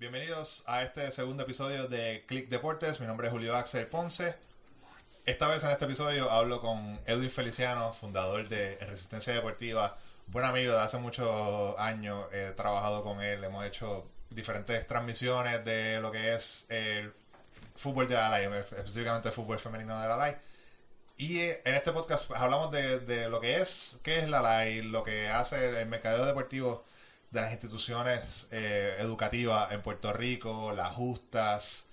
Bienvenidos a este segundo episodio de Click Deportes. Mi nombre es Julio Axel Ponce. Esta vez en este episodio hablo con Edwin Feliciano, fundador de Resistencia Deportiva, buen amigo de hace muchos años. He trabajado con él, hemos hecho diferentes transmisiones de lo que es el fútbol de la específicamente el fútbol femenino de la. Y en este podcast hablamos de, de lo que es, qué es la LAI, lo que hace el mercadeo deportivo de las instituciones eh, educativas en Puerto Rico, las justas,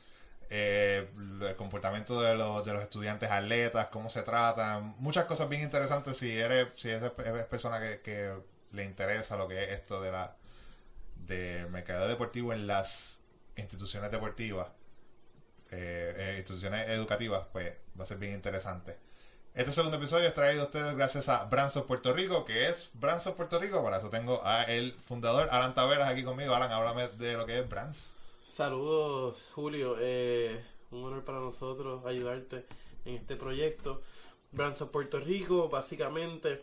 eh, el comportamiento de los, de los estudiantes atletas, cómo se tratan, muchas cosas bien interesantes si eres, si eres, persona que, que, le interesa lo que es esto de la de mercado deportivo en las instituciones deportivas, eh, instituciones educativas, pues va a ser bien interesante. Este segundo episodio es traído a ustedes gracias a Branson Puerto Rico, que es Branson Puerto Rico. Para eso tengo a el fundador, Alan Taveras, aquí conmigo. Alan, háblame de lo que es Brands. Saludos, Julio. Eh, un honor para nosotros ayudarte en este proyecto. Branson Puerto Rico, básicamente,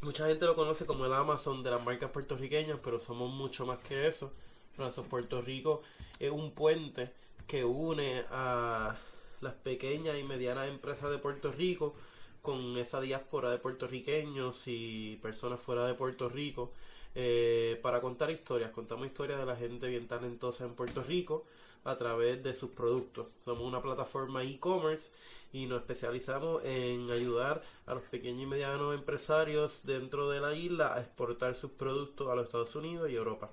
mucha gente lo conoce como el Amazon de las marcas puertorriqueñas, pero somos mucho más que eso. Branson Puerto Rico es un puente que une a las pequeñas y medianas empresas de Puerto Rico con esa diáspora de puertorriqueños y personas fuera de Puerto Rico eh, para contar historias. Contamos historias de la gente bien talentosa en Puerto Rico a través de sus productos. Somos una plataforma e-commerce y nos especializamos en ayudar a los pequeños y medianos empresarios dentro de la isla a exportar sus productos a los Estados Unidos y Europa.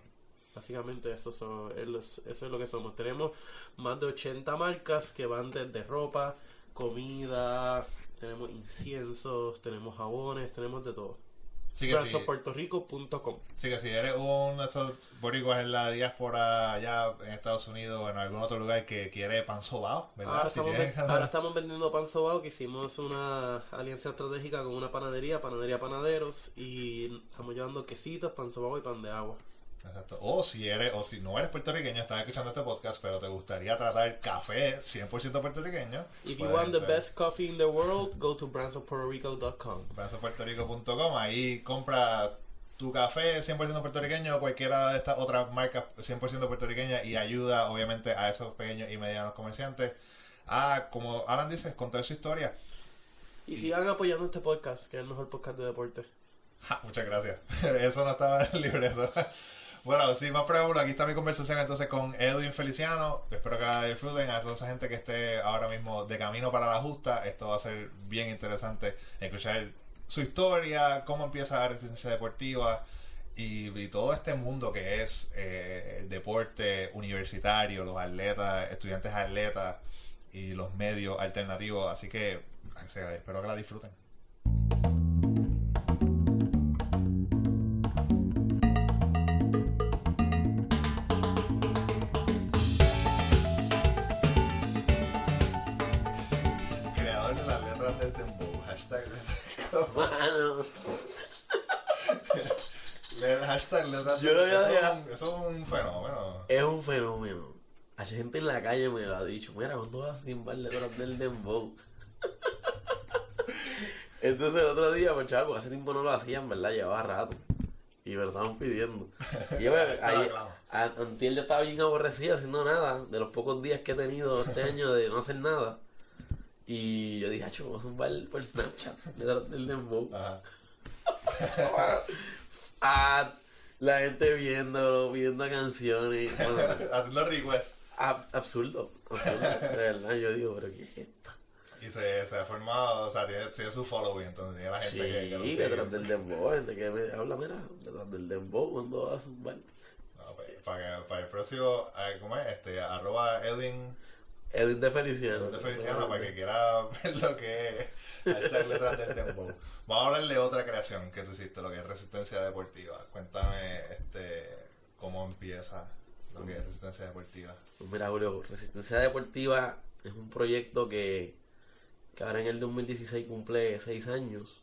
Básicamente eso, eso es lo que somos. Tenemos más de 80 marcas que van desde ropa, comida, tenemos inciensos, tenemos jabones, tenemos de todo. Sí que sí. Que si eres un de esos boricuas en la diáspora allá en Estados Unidos o en algún otro lugar que quiere pan sobao, ¿verdad? Ahora, estamos, ahora estamos vendiendo pan sobao, que hicimos una alianza estratégica con una panadería, Panadería Panaderos, y estamos llevando quesitos, pan sobao y pan de agua. Exacto. O si eres, o si no eres puertorriqueño, estás escuchando este podcast, pero te gustaría tratar café 100% puertorriqueño. If you want the best coffee in the world, go to brandsofpuertorico.com. Brandsofpuertorico.com. Ahí compra tu café 100% puertorriqueño o cualquiera de estas otras marcas 100% puertorriqueñas y ayuda obviamente a esos pequeños y medianos comerciantes a, como Alan dice, contar su historia. Y sigan apoyando este podcast, que es el mejor podcast de deporte. muchas gracias. Eso no estaba en el libreto. Bueno, sin más preámbulo, aquí está mi conversación entonces con Edwin Feliciano. Espero que la disfruten. A toda esa gente que esté ahora mismo de camino para la justa, esto va a ser bien interesante escuchar su historia, cómo empieza la resistencia deportiva y, todo este mundo que es eh, el deporte universitario, los atletas, estudiantes atletas y los medios alternativos. Así que espero que la disfruten. Hashtag Yo lo eso, es un fenómeno. Es un fenómeno. Hay gente en la calle me lo ha dicho. Mira, ¿cuándo vas a simbar letras del Dembow? Entonces el otro día, pues chaval, hace tiempo no lo hacían, ¿verdad? Llevaba rato. Y me lo estaban pidiendo. Y yo, ahí, antier yo estaba bien aborrecida haciendo nada. De los pocos días que he tenido este año de no hacer nada. Y yo dije, vamos a zumbar por Snapchat letras del Dembow. Ajá. ah, la gente viendo, viendo canciones. Haciendo requests. absurdo, absurdo. De verdad, yo digo, pero ¿qué es esto? Y se, se ha formado, o sea, tiene, tiene su following, entonces tiene la gente que, que Sí, detrás del dembow, gente que me habla, mira, detrás del dembow, cuando vas a zumbar. No, pues, para, para el próximo, ¿cómo es? Este, arroba Edwin Edwin de Feliciano. Edwin de Feliciano, para que quiera ver lo que es hacer letras del tempo. Vamos a hablar de otra creación que tú hiciste, lo que es Resistencia Deportiva. Cuéntame este cómo empieza lo que es Resistencia Deportiva. Pues mira, Julio, Resistencia Deportiva es un proyecto que, que ahora en el 2016 cumple seis años.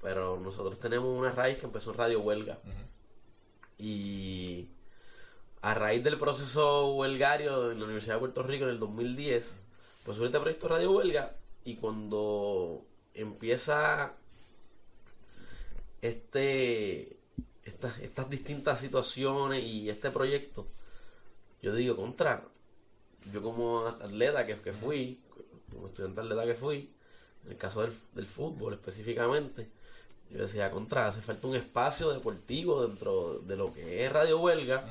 Pero nosotros tenemos una raíz que empezó en Radio Huelga. Y a raíz del proceso huelgario en la Universidad de Puerto Rico en el 2010, pues surge este proyecto Radio Huelga y cuando empieza este estas, distintas situaciones y este proyecto, yo digo, contra, yo como atleta que, que fui, como estudiante atleta que fui, en el caso del, del fútbol específicamente, yo decía, contra, hace falta un espacio deportivo dentro de lo que es Radio Huelga,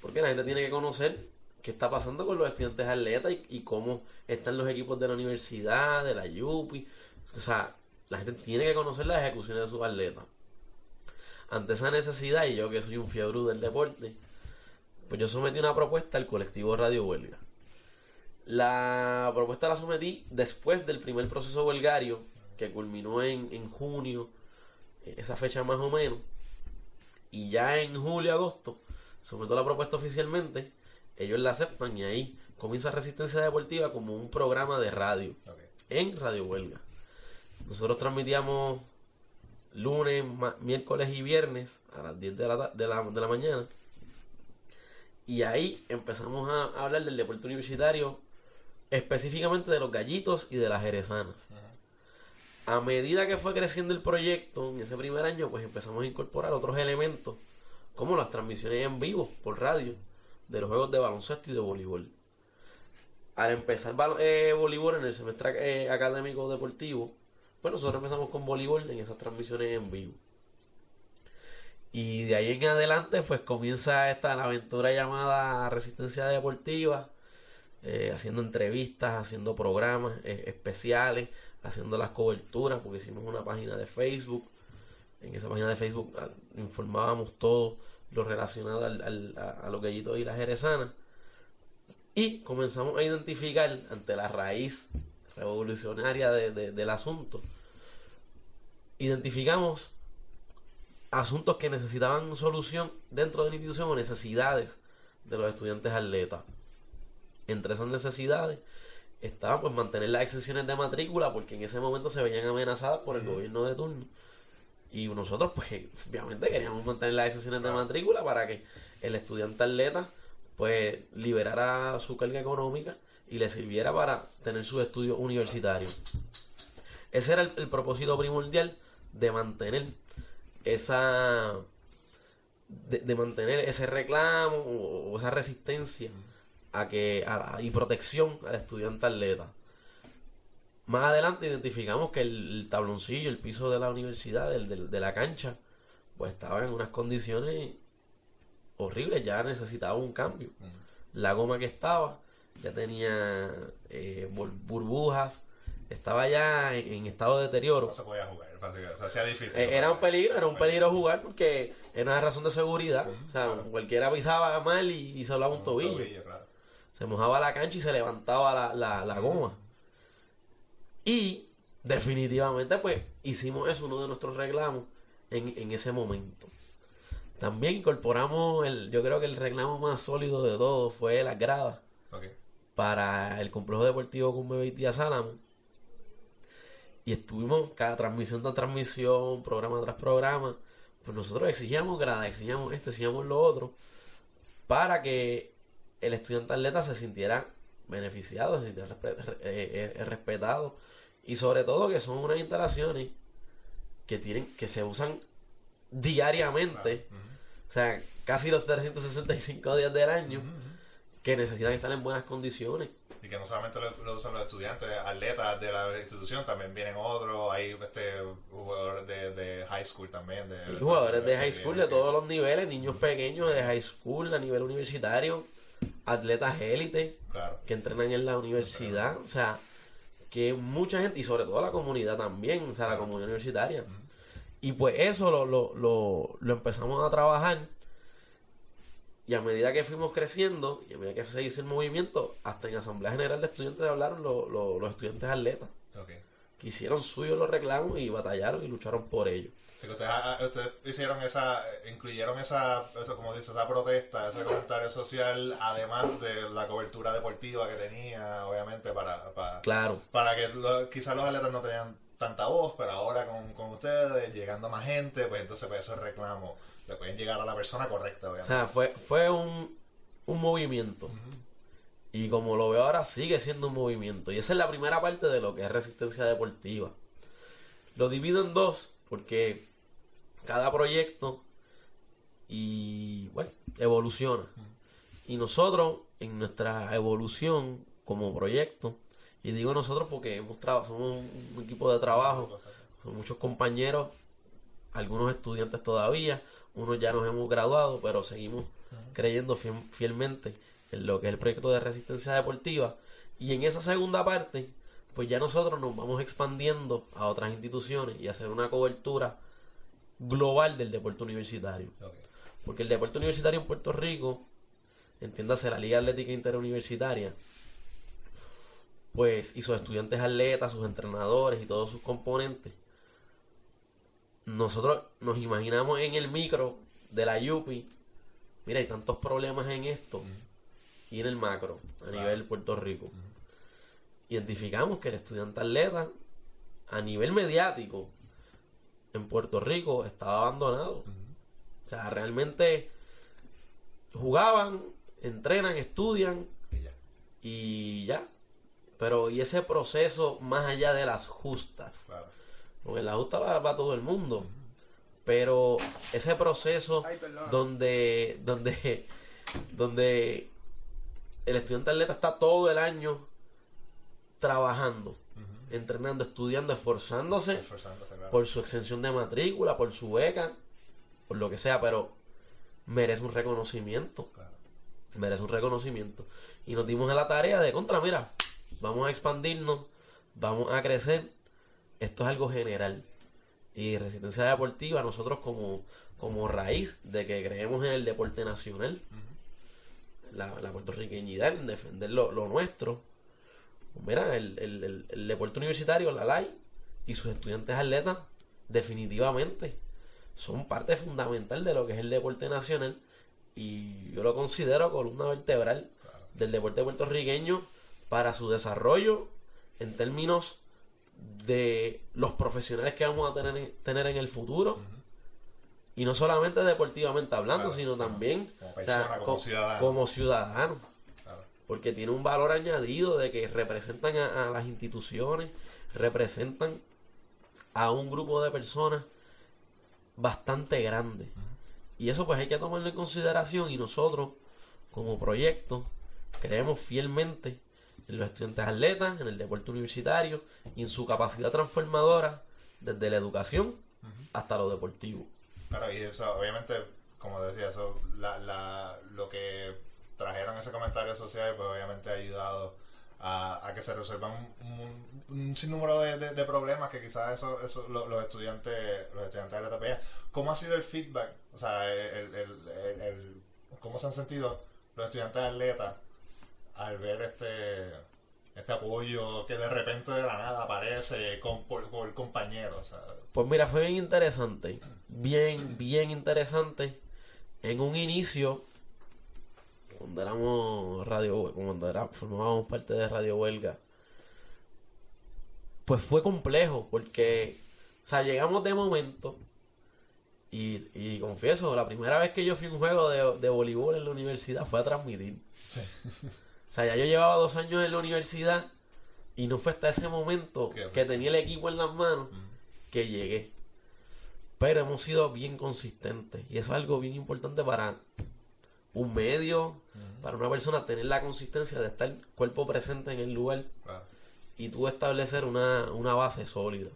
porque la gente tiene que conocer qué está pasando con los estudiantes atletas y, y cómo están los equipos de la universidad, de la YUPI. O sea, la gente tiene que conocer las ejecuciones de sus atletas. Ante esa necesidad, y yo que soy un fiebre del deporte, pues yo sometí una propuesta al colectivo Radio Huelga. La propuesta la sometí después del primer proceso huelgario, que culminó en, en junio, esa fecha más o menos. Y ya en julio, agosto, someto la propuesta oficialmente, ellos la aceptan y ahí comienza Resistencia Deportiva como un programa de radio en Radio Huelga. Nosotros transmitíamos lunes, miércoles y viernes a las 10 de la, de la, de la mañana. Y ahí empezamos a, a hablar del deporte universitario, específicamente de los gallitos y de las jerezanas. A medida que fue creciendo el proyecto en ese primer año, pues empezamos a incorporar otros elementos, como las transmisiones en vivo por radio de los juegos de baloncesto y de voleibol. Al empezar eh, voleibol en el semestre eh, académico deportivo, pues nosotros empezamos con voleibol en esas transmisiones en vivo. Y de ahí en adelante, pues comienza esta la aventura llamada Resistencia Deportiva, eh, haciendo entrevistas, haciendo programas especiales, haciendo las coberturas, porque hicimos una página de Facebook. En esa página de Facebook ah, informábamos todo lo relacionado al- al- a, a los gallitos y las jerezanas. Y comenzamos a identificar ante la raíz revolucionaria de- de- del asunto. Identificamos asuntos que necesitaban solución dentro de la institución o necesidades de los estudiantes atletas. Entre esas necesidades estaba pues mantener las exenciones de matrícula porque en ese momento se veían amenazadas por el gobierno de turno. Y nosotros pues obviamente queríamos mantener las exenciones de matrícula para que el estudiante atleta pues liberara su carga económica y le sirviera para tener sus estudios universitarios. Ese era el, propósito primordial de mantener esa de, mantener ese reclamo o, esa resistencia a que y protección al estudiante atleta. Más adelante identificamos que el, el tabloncillo, el piso de la universidad, del- del- de la cancha, pues estaba en unas condiciones horribles, ya necesitaba un cambio. La goma que estaba ya tenía eh, bur- burbujas, estaba ya en, en estado de deterioro. No se podía jugar, básicamente. O sea, hacía difícil. Eh, Era un peligro, era un peligro jugar porque era una razón de seguridad. O sea, cualquiera pisaba mal y, y se hablaba un tobillo. claro. Se mojaba la cancha y se levantaba la, la, la goma. Y definitivamente pues hicimos eso, uno de nuestros reclamos en, en ese momento. También incorporamos, el, yo creo que el reclamo más sólido de todos fue las gradas para el complejo deportivo con y Tía Sálamo. Y estuvimos cada transmisión tras transmisión, programa tras programa. Pues nosotros exigíamos gradas, exigíamos esto, exigíamos lo otro, para que el estudiante atleta se sintiera beneficiado, se sintiera eh, eh, respetado. Y sobre todo que son unas instalaciones que tienen, que se usan diariamente. O sea, casi los 365 días del año que necesitan estar en buenas condiciones. Y que no solamente lo, lo usan los estudiantes, atletas de la institución, también vienen otros, hay este jugadores de, de high school también. De, jugadores de high school de todos los niveles, niños pequeños de high school, a nivel universitario, atletas élite Claro. que entrenan en la universidad, o sea, que mucha gente, y sobre todo la comunidad también, o sea, la comunidad universitaria. Y pues eso lo, lo, lo, lo empezamos a trabajar. Y a medida que fuimos creciendo, y a medida que se hizo el movimiento, hasta en Asamblea General de Estudiantes hablaron los, los, los estudiantes atletas, que hicieron suyos los reclamos y batallaron y lucharon por ellos. Que ustedes, ustedes hicieron esa, incluyeron esa, eso como dice, esa protesta, ese comentario social, además de la cobertura deportiva que tenía, obviamente, para, para, Claro. para que lo- quizás los atletas no tenían tanta voz, pero ahora con, con ustedes, llegando más gente, pues entonces pues esos reclamos le pueden llegar a la persona correcta, O obviamente. sea, fue, fue un, un movimiento. Y como lo veo ahora, sigue siendo un movimiento. Y esa es la primera parte de lo que es resistencia deportiva. Lo divido en dos, porque cada proyecto y bueno, evoluciona. Y nosotros, en nuestra evolución como proyecto, y digo nosotros porque hemos somos un equipo de trabajo, son muchos compañeros, algunos estudiantes todavía, unos ya nos hemos graduado, pero seguimos creyendo fiel- fielmente en lo que es el proyecto de resistencia deportiva. Y en esa segunda parte, pues ya nosotros nos vamos expandiendo a otras instituciones y hacer una cobertura global del deporte universitario. Porque el deporte universitario en Puerto Rico, entiéndase la Liga Atlética Interuniversitaria, pues, y sus estudiantes atletas, sus entrenadores y todos sus componentes, nosotros nos imaginamos en el micro de la Yupi, mira, hay tantos problemas en esto, y en el macro, a nivel Puerto Rico. Identificamos que el estudiante atleta, a nivel mediático, en Puerto Rico, estaba abandonado. O sea, realmente jugaban, entrenan, estudian Y ya. y ya. Pero y ese proceso más allá de las justas. Claro. Porque en la justa va, va todo el mundo. Pero ese proceso Ay, donde, donde, donde el estudiante atleta está todo el año trabajando, entrenando, estudiando, esforzándose Esforzándose, claro. por su exención de matrícula, por su beca, por lo que sea, pero merece un reconocimiento. Claro. Merece un reconocimiento. Y nos dimos a la tarea de contra, mira, vamos a expandirnos, vamos a crecer. Esto es algo general. Y Resistencia Deportiva, nosotros como, como raíz de que creemos en el deporte nacional, la, la puertorriqueñidad, en defender lo, lo nuestro. Mira, el, el- el- el deporte universitario, la LAI, y sus estudiantes atletas, definitivamente, son parte fundamental de lo que es el deporte nacional. Y yo lo considero columna vertebral del deporte puertorriqueño para su desarrollo en términos de los profesionales que vamos a tener, tener en el futuro. Y no solamente deportivamente hablando, Claro, sino también Como o sea, persona, como co- ciudadano. como ciudadano Claro. Porque tiene un valor añadido de que representan a, a las instituciones, representan a un grupo de personas bastante grande. Y eso pues hay que tomarlo en consideración y nosotros como proyecto creemos fielmente en los estudiantes atletas, en el deporte universitario y en su capacidad transformadora desde la educación hasta lo deportivo. Claro, y obviamente, como decía, eso, la, la, lo que trajeron ese comentario social, pues obviamente ha ayudado a, a que se resuelvan un, un sinnúmero de, de- de problemas que quizás eso, eso lo- los estudiantes los estudiantes de la TPA. ¿Cómo ha sido el feedback? O sea, el, el- el- ¿cómo se han sentido los estudiantes atletas al ver este este apoyo que de repente de la nada aparece con, por, por compañeros? Pues mira, fue bien interesante. Bien, bien interesante. En un inicio, cuando éramos radio, cuando era, formábamos parte de Radio Huelga, pues fue complejo porque, o sea, llegamos de momento y, y confieso, la primera vez que yo fui a un juego de, de voleibol en la universidad fue a transmitir. O sea, ya yo llevaba dos años en la universidad y no fue hasta ese momento que tenía el equipo en las manos que llegué. Pero hemos sido bien consistentes y eso es algo bien importante para un medio, para una persona tener la consistencia de estar cuerpo presente en el lugar y tú establecer una, una base sólida.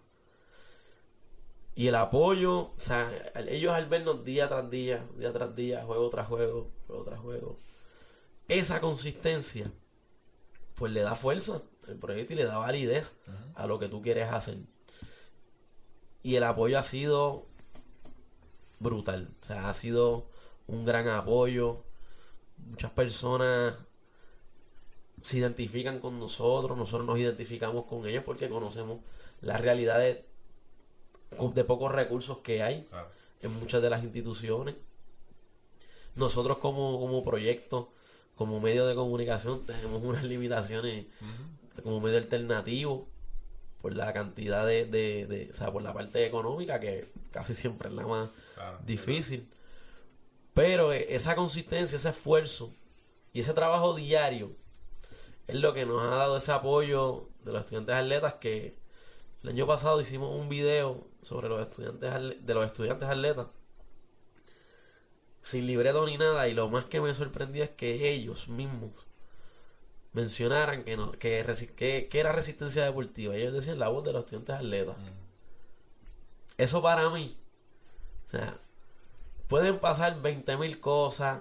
Y el apoyo, o sea, ellos al vernos día tras día, día tras día, juego tras juego, juego tras juego, esa consistencia, pues le da fuerza al proyecto y le da validez a lo que tú quieres hacer. Y el apoyo ha sido brutal, o sea, ha sido un gran apoyo. Muchas personas se identifican con nosotros, nosotros nos identificamos con ellos porque conocemos las realidades de pocos recursos que hay Claro. en muchas de las instituciones. Nosotros como, como proyecto, como medio de comunicación, tenemos unas limitaciones como medio alternativo por la cantidad de, de, de- o sea, por la parte económica que casi siempre es la más Claro. difícil. Pero eh, esa consistencia, ese esfuerzo y ese trabajo diario es lo que nos ha dado ese apoyo de los estudiantes atletas que el año pasado hicimos un video sobre los estudiantes de los estudiantes atletas sin libreto ni nada, y lo más que me sorprendió es que ellos mismos mencionaran que, no, que, resi- que, que era resistencia deportiva. Ellos decían la voz de los estudiantes atletas. Eso para mí, o sea, pueden pasar 20.000 cosas,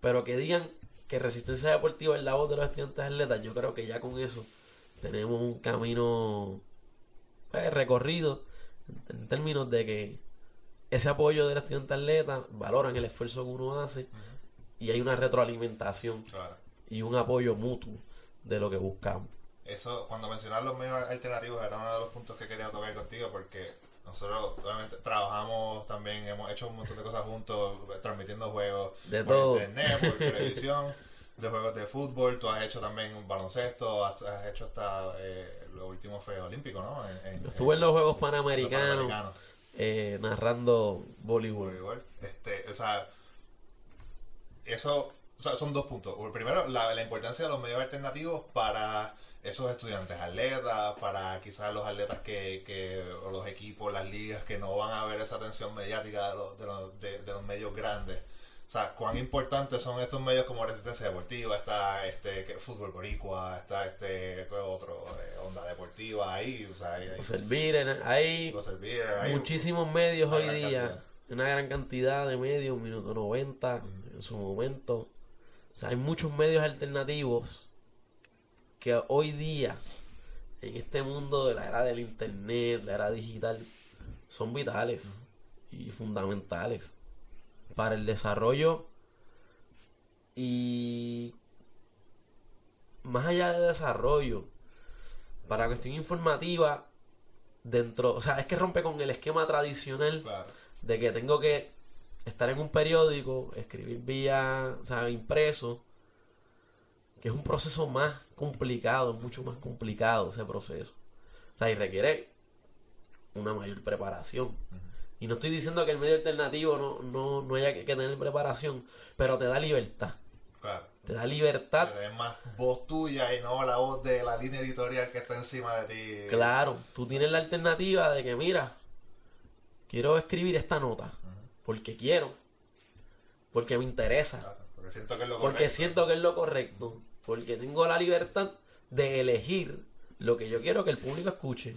pero que digan que resistencia deportiva es la voz de los estudiantes atletas, yo creo que ya con eso tenemos un camino pues, recorrido en, en términos de que ese apoyo del estudiante atleta valoran el esfuerzo que uno hace y hay una retroalimentación Claro. y un apoyo mutuo de lo que buscamos. Eso, cuando mencionas los medios alternativos, era uno de los puntos que quería tocar contigo porque nosotros obviamente trabajamos también, hemos hecho un montón de cosas juntos, transmitiendo juegos De por todo. internet, por televisión, de juegos de fútbol, tú has hecho también un baloncesto, has, has hecho hasta, eh, lo último fue olímpico, ¿no? En, en- Estuve en los Juegos los Panamericanos eh, narrando voleibol. voleibol. Este, o sea, eso, o sea, son dos puntos. Primero, la, la importancia de los medios alternativos para esos estudiantes atletas, para quizás los atletas que, que o los equipos, las ligas que no van a ver esa atención mediática de los, de los, de- de los medios grandes. O sea, cuán importantes son estos medios como Resistencia Deportiva, está este que- Fútbol Boricua, está este ¿qué otro, eh, Onda Deportiva, ahí, o sea, hay, hay- Servir, los Servir, hay- muchísimos medios hoy día, cantidad. una gran cantidad de medios, un minuto 90 en su momento. O sea, hay muchos medios alternativos que hoy día, en este mundo de la era del internet, la era digital, son vitales y fundamentales para el desarrollo y más allá de desarrollo, para cuestión informativa, dentro, o sea, es que rompe con el esquema tradicional Claro. de que tengo que estar en un periódico, escribir vía, o sea, impreso, que es un proceso más complicado, mucho más complicado ese proceso. O sea, y requiere una mayor preparación. Y no estoy diciendo que el medio alternativo no, no, no haya que, que tener preparación, pero te da libertad. Claro. Te da libertad tenés más voz tuya y no la voz de la línea editorial que está encima de ti. Claro, tú tienes la alternativa de que, mira, quiero escribir esta nota, porque quiero, porque me interesa, Claro, Porque siento que es lo porque correcto. siento que es lo correcto, porque tengo la libertad de elegir lo que yo quiero que el público escuche,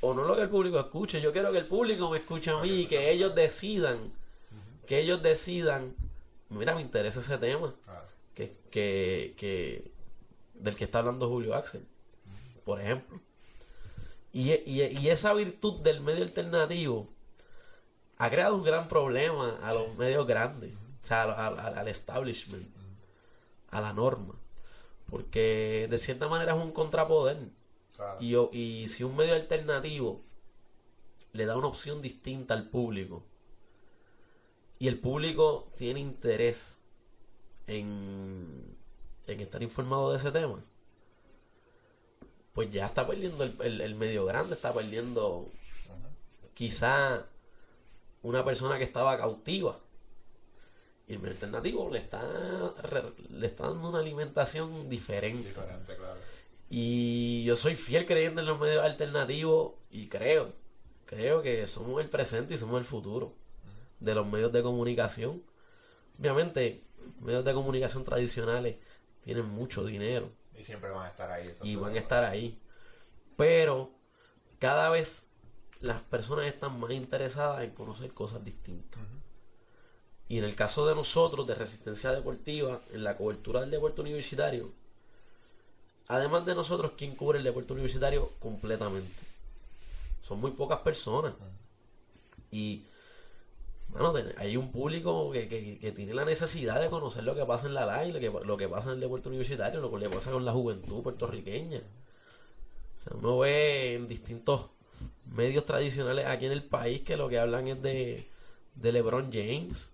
o no lo que el público escuche, yo quiero que el público me escuche a mí y que ellos decidan, que ellos decidan, mira, me interesa ese tema que, que, que- del que está hablando Julio Axel, por ejemplo. Y, y, y esa virtud del medio alternativo ha creado un gran problema a los medios grandes, o sea, al, al- al establishment, a la norma, porque de cierta manera es un contrapoder. Claro. Y, y si un medio alternativo le da una opción distinta al público y el público tiene interés en, en estar informado de ese tema, pues ya está perdiendo el, el- el medio grande, está perdiendo quizá una persona que estaba cautiva. Y el medio alternativo le está, le está dando una alimentación diferente. Diferente, claro. Y yo soy fiel creyendo en los medios alternativos y creo, creo que somos el presente y somos el futuro de los medios de comunicación. Obviamente, medios de comunicación tradicionales tienen mucho dinero Y siempre van a estar ahí. y van a estar ahí. Pero cada vez las personas están más interesadas en conocer cosas distintas. Y en el caso de nosotros, de Resistencia Deportiva, en la cobertura del deporte universitario, además de nosotros, ¿quién cubre el deporte universitario completamente? Son muy pocas personas. Y, bueno, hay un público que, que- tiene la necesidad de conocer lo que pasa en la LAI, lo que, lo que pasa en el deporte universitario, lo que le pasa con la juventud puertorriqueña. O sea, uno ve en distintos medios tradicionales aquí en el país que lo que hablan es de, de LeBron James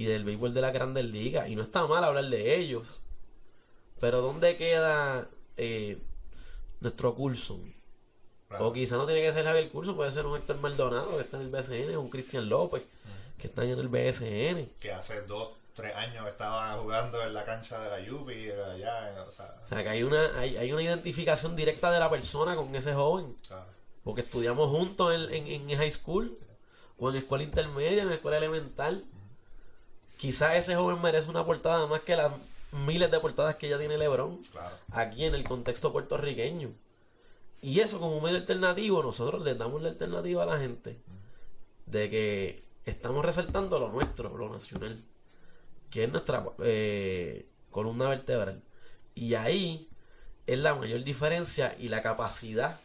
y del béisbol de la Grandes Ligas. Y no está mal hablar de ellos. Pero ¿dónde queda eh, nuestro curso? Claro. O quizá no tiene que ser Javier Curso, puede ser un Héctor Maldonado que está en el BCN, un Cristian López que está en el BSN. Que hace dos, tres años estaba jugando en la cancha de la Yupi, allá, o sea, O sea, que hay una, hay, hay una identificación directa de la persona con ese joven. claro. Porque estudiamos juntos en, en, en high school, o en escuela intermedia, en escuela elemental. Quizás ese joven merece una portada más que las miles de portadas que ya tiene LeBron Claro. aquí en el contexto puertorriqueño. Y eso como medio alternativo, nosotros le damos la alternativa a la gente de que estamos resaltando lo nuestro, lo nacional, que es nuestra eh, columna vertebral. Y ahí es la mayor diferencia y la capacidad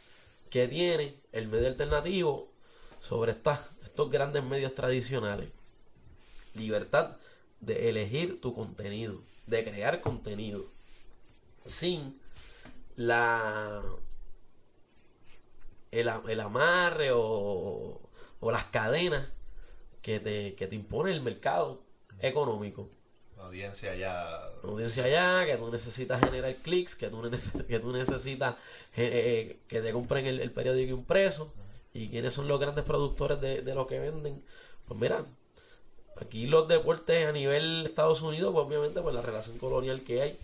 que tiene el medio alternativo sobre estas, estos grandes medios tradicionales. Libertad de elegir tu contenido, de crear contenido, sin la el, amarre o, o las cadenas que te, que te impone el mercado económico. Audiencia ya. Una audiencia allá, que tú necesitas generar clics, que tú, que tú necesitas eh, eh, que te compren el, el periódico impreso. ¿Y quiénes son los grandes productores de, de lo que venden? Pues mira, aquí los deportes a nivel Estados Unidos, pues obviamente por la relación colonial que hay,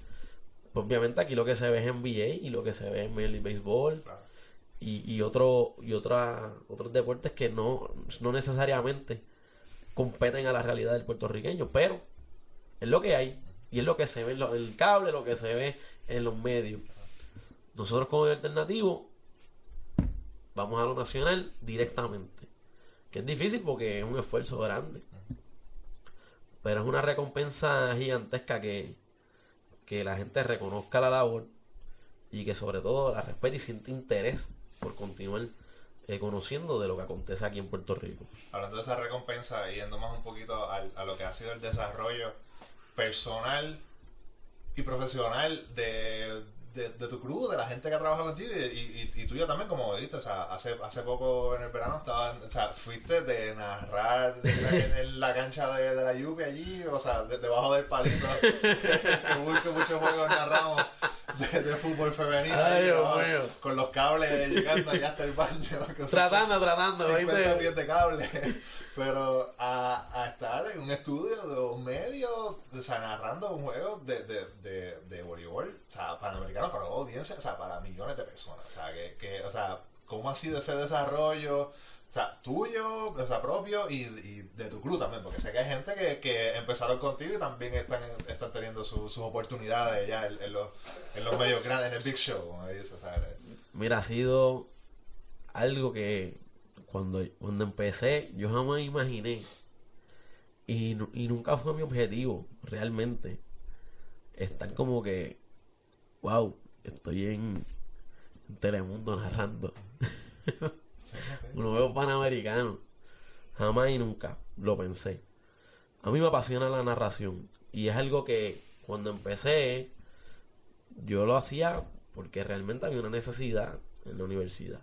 pues obviamente aquí lo que se ve es NBA y lo que se ve es Major League Baseball Claro. y, y otro y otra, otros deportes que no, no necesariamente competen a la realidad del puertorriqueño, pero es lo que hay y es lo que se ve en lo- en el cable, lo que se ve en los medios. Nosotros como alternativo vamos a lo nacional directamente, que es difícil porque es un esfuerzo grande, pero es una recompensa gigantesca que, que la gente reconozca la labor y que sobre todo la respete y siente interés por continuar eh, conociendo de lo que acontece aquí en Puerto Rico. Hablando de esa recompensa, yendo más un poquito al- a lo que ha sido el desarrollo personal y profesional de, de, tu crew, de la gente que ha trabajado contigo y, y, y también, como dijiste, o sea, hace, hace poco en el verano estaba, o sea, fuiste de narrar en, la cancha de, la lluvia allí, o sea, de- debajo del palito, que muchos juegos narramos de, de fútbol femenino, Ay, ahí, Dios ¿no? mío. con los cables llegando allá hasta el baño. Tratando, tratando, 50 ¿viste? pies de cable. Pero a, a estar en un estudio de un medio, o sea, narrando un juego de, de, de, de voleibol, o sea, panamericano para audiencia, o sea, para millones de personas. O sea, que, que, o sea, ¿cómo ha sido ese desarrollo? O sea, tuyo, o sea, propio y, y de tu club también, porque sé que hay gente que, que empezaron contigo y también están, están teniendo su- sus oportunidades ya en, los, en los medios grandes, en el Big Show, sea, Mira, ha sido algo que cuando, cuando empecé yo jamás imaginé. Y, y nunca fue mi objetivo realmente. Estar como que wow estoy en Telemundo narrando sí, sí. un nuevo panamericano jamás y nunca lo pensé a mí me apasiona la narración y es algo que cuando empecé yo lo hacía porque realmente había una necesidad en la universidad.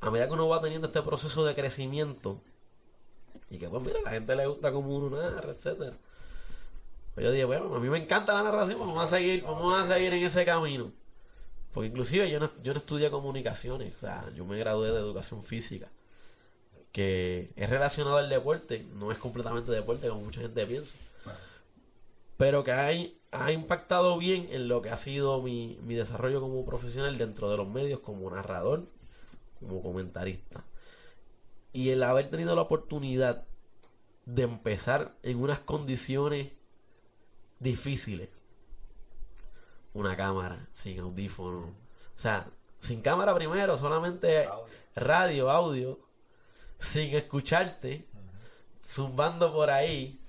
A medida que uno va teniendo este proceso de crecimiento y que pues mira, a la gente le gusta como uno narra, etcétera. Pues yo dije, bueno, a mí me encanta la narración, vamos a seguir, vamos a seguir en ese camino. Porque inclusive yo no, yo no estudié comunicaciones, o sea, yo me gradué de educación física, que es relacionado al deporte, no es completamente deporte como mucha gente piensa pero que ha, ha impactado bien en lo que ha sido mi, mi desarrollo como profesional dentro de los medios, como narrador, como comentarista. Y el haber tenido la oportunidad de empezar en unas condiciones difíciles. Una cámara, sin audífono. O sea, sin cámara primero, solamente Audio. radio, audio, sin escucharte, zumbando por ahí.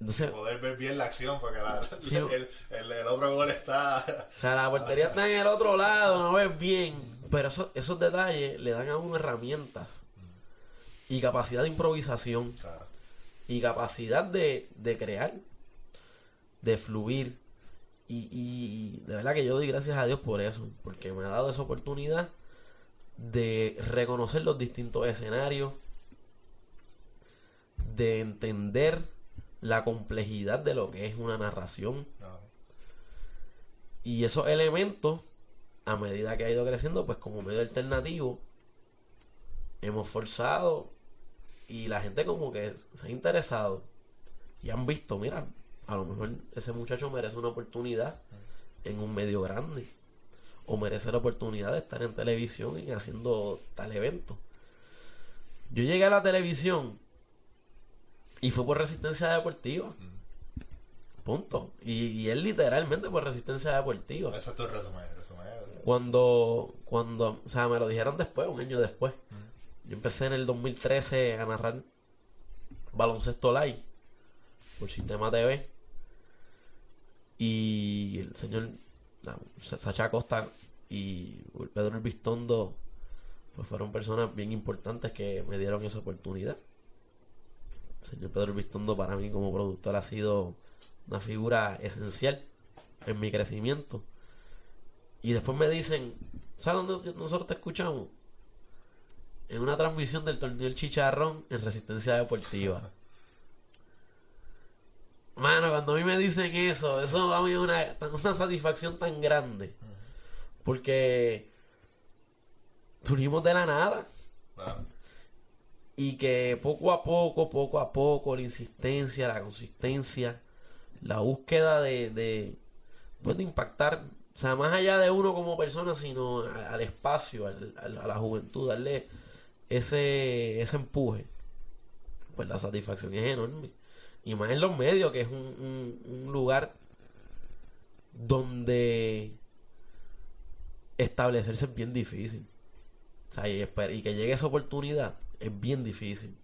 Entonces, poder ver bien la acción porque la- Sí. el, el, el otro gol está O sea, la portería está en el otro lado, no ves bien. Pero eso- esos detalles le dan a uno herramientas y capacidad de improvisación Claro. y capacidad de, de crear, de fluir. Y, y de verdad que yo doy gracias a Dios por eso, porque me ha dado esa oportunidad de reconocer los distintos escenarios, de entender la complejidad de lo que es una narración. Y esos elementos, a medida que ha ido creciendo, pues como medio alternativo, hemos forzado y la gente como que se ha interesado y han visto, mira, a lo mejor ese muchacho merece una oportunidad en un medio grande o merece la oportunidad de estar en televisión y haciendo tal evento. Yo llegué a la televisión Y fue por resistencia deportiva. Punto. Y, y él literalmente por resistencia deportiva. Ese es tu resumen. resumen. Cuando, cuando, o sea, me lo dijeron después, un año después. Yo empecé en el 2013 a narrar baloncesto live por Sistema TV. Y el señor Sacha Costa y Pedro Elvistondo pues fueron personas bien importantes que me dieron esa oportunidad. El señor Pedro Elvistondo para mí como productor ha sido una figura esencial en mi crecimiento. Y después me dicen, ¿sabes dónde nosotros te escuchamos? En una transmisión del torneo El Chicharrón en Resistencia Deportiva. Mano, cuando a mí me dicen eso, eso a mí es una, una satisfacción tan grande. Porque surgimos de la nada. Y que poco a poco, poco a poco, la insistencia, la consistencia, la búsqueda de, de, pues, impactar, o sea, más allá de uno como persona, sino al espacio, al- a la juventud, darle ese, ese empuje, pues la satisfacción es enorme. Y más en los medios, que es un, un- lugar donde establecerse es bien difícil. O sea, y, y que llegue esa oportunidad es bien difícil.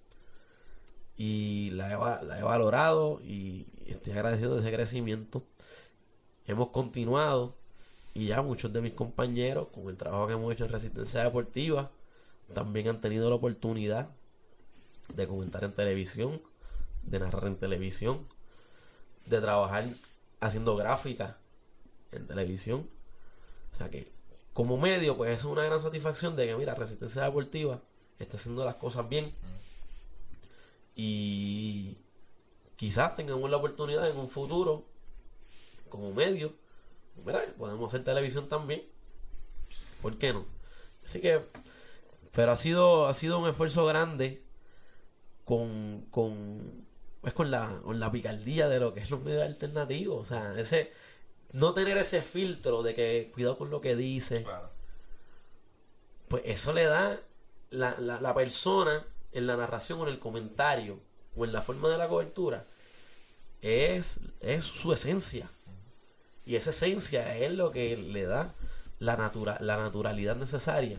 Y la he, la he valorado y estoy agradecido de ese crecimiento. Hemos continuado y ya muchos de mis compañeros, con el trabajo que hemos hecho en Resistencia Deportiva, también han tenido la oportunidad de comentar en televisión, de narrar en televisión, de trabajar haciendo gráfica en televisión. O sea que como medio, pues eso es una gran satisfacción de que, mira, Resistencia Deportiva está haciendo las cosas bien. Y quizás tengamos la oportunidad en un futuro, como medio, mira, podemos hacer televisión también. ¿Por qué no? Así que, pero ha sido, ha sido un esfuerzo grande con, con, pues con la, con la picardía de lo que es los medios alternativos. O sea, ese, no tener ese filtro de que cuidado con lo que dice, Claro. pues eso le da la, la, la persona en la narración o en el comentario o en la forma de la cobertura es, es su esencia y esa esencia es lo que le da la, natura, la naturalidad necesaria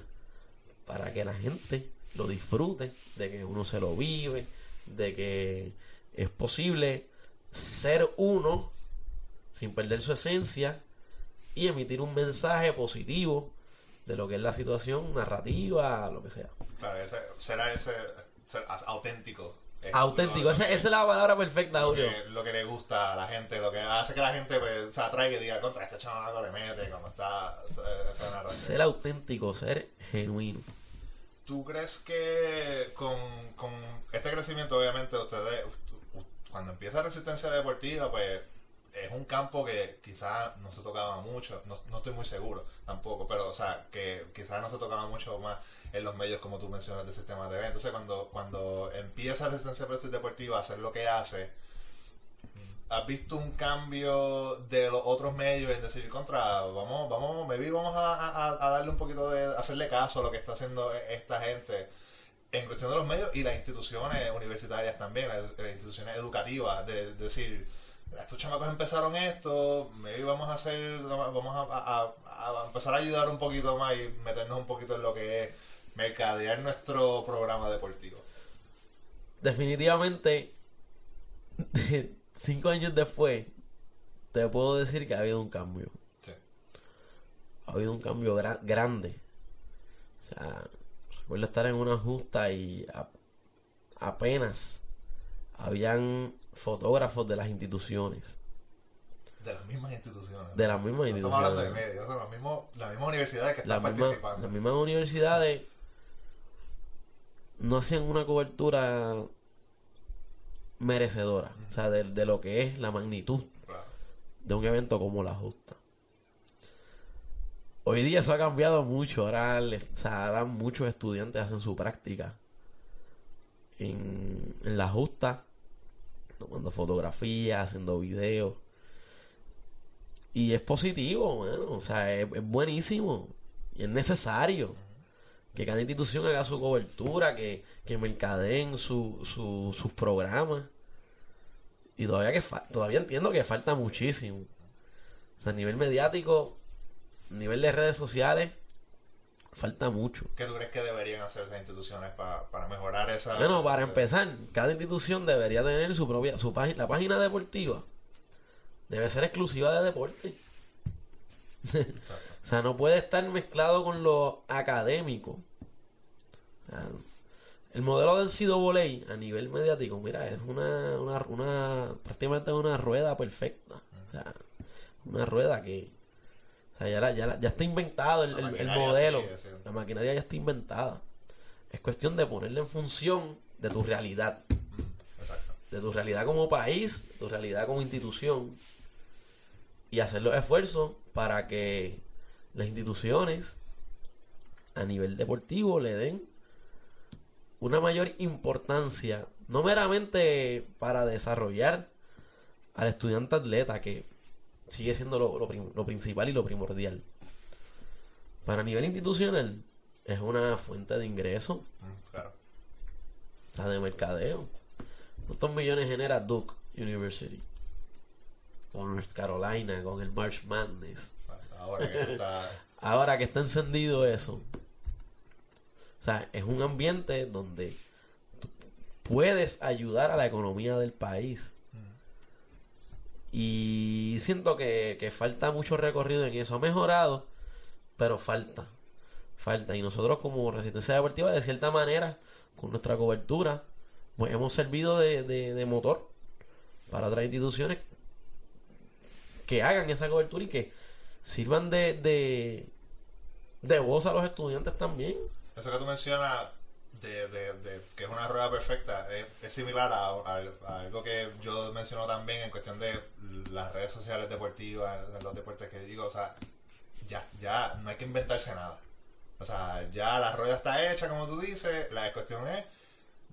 para que la gente lo disfrute, de que uno se lo vive, de que es posible ser uno sin perder su esencia y emitir un mensaje positivo de lo que es la situación narrativa, lo que sea. Claro, ese, será ese ser auténtico. Es Auténtico, esa, esa es la palabra perfecta, lo Julio. que, lo que le gusta a la gente, lo que hace que la gente pues, se atraiga y diga, contra este chamaco le mete cuando está esa. Ser auténtico, ser genuino. ¿Tú crees que con, con este crecimiento, obviamente, ustedes, cuando empieza Resistencia Deportiva, pues es un campo que quizás no se tocaba mucho, no, no estoy muy seguro tampoco, pero, o sea, que quizás no se tocaba mucho más en los medios, como tú mencionas, de sistema TV. Entonces, cuando, cuando empieza Resistencia Deportiva a hacer lo que hace, ¿Has visto un cambio de los otros medios en decir contra, vamos, vamos, maybe vamos a, a- a darle un poquito de, hacerle caso a lo que está haciendo e- esta gente en cuestión de los medios y las instituciones universitarias también, las, las instituciones educativas, de, de decir, "Mira, estos chamacos empezaron esto, maybe vamos a hacer, vamos a, a- a- a empezar a ayudar un poquito más y meternos un poquito en lo que es mercadear nuestro programa deportivo. Definitivamente, cinco años después, te puedo decir que ha habido un cambio. Sí. Ha habido un cambio gra- grande. O sea, recuerdo estar en una justa y a- apenas habían fotógrafos de las instituciones. De las mismas instituciones. De las mismas No Estamos hablando de instituciones. las mismas, universidades que están participando. las mismas universidades no hacían una cobertura merecedora. O sea, de, de lo que es la magnitud Claro. de un evento como la justa. Hoy día eso ha cambiado mucho. Ahora, o sea, muchos estudiantes hacen su práctica en, en la justa, tomando fotografías, haciendo videos. Y es positivo, bueno, o sea, es, buenísimo y es necesario que cada institución haga su cobertura, que, que mercadeen su, su- sus programas. Y todavía que todavía entiendo que falta muchísimo. O sea, a nivel mediático, a nivel de redes sociales, falta mucho. ¿Qué tú crees que deberían hacer esas instituciones pa- para mejorar esa... Bueno, para esa- empezar, cada institución debería tener su propia, su página, la página deportiva debe ser exclusiva de deporte. o sea, no puede estar mezclado con lo académico. O sea, el modelo de NCAA a nivel mediático, mira, es una, una, una prácticamente una rueda perfecta. O sea, una rueda que sea, ya, la- ya, la- ya está inventado el, modelo. La maquinaria ya está inventada. Es cuestión de ponerla en función de tu realidad. Exacto. De tu realidad como país, de tu realidad como institución. Y hacer los esfuerzos para que las instituciones a nivel deportivo le den una mayor importancia, no meramente para desarrollar al estudiante atleta, que sigue siendo lo, lo lo principal y lo primordial. Para nivel institucional, es una fuente de ingreso, Mm, Claro. o sea, de mercadeo. ¿Cuántos millones genera Duke University? Con North Carolina, con el March Madness. Ahora que está... Ahora que está encendido eso. O sea, es un ambiente donde tú puedes ayudar a la economía del país. Y siento que, falta mucho recorrido en eso. Ha mejorado, pero falta. Falta. Y nosotros como Resistencia Deportiva, de cierta manera, con nuestra cobertura, pues hemos servido de, de- de motor para otras instituciones que hagan esa cobertura y que sirvan de, de, de voz a los estudiantes también. Eso que tú mencionas de, de- de que es una rueda perfecta es, similar a, algo que yo menciono también en cuestión de las redes sociales deportivas, de los deportes que digo, o sea, ya, ya no hay que inventarse nada. O sea, ya la rueda está hecha, como tú dices, la cuestión es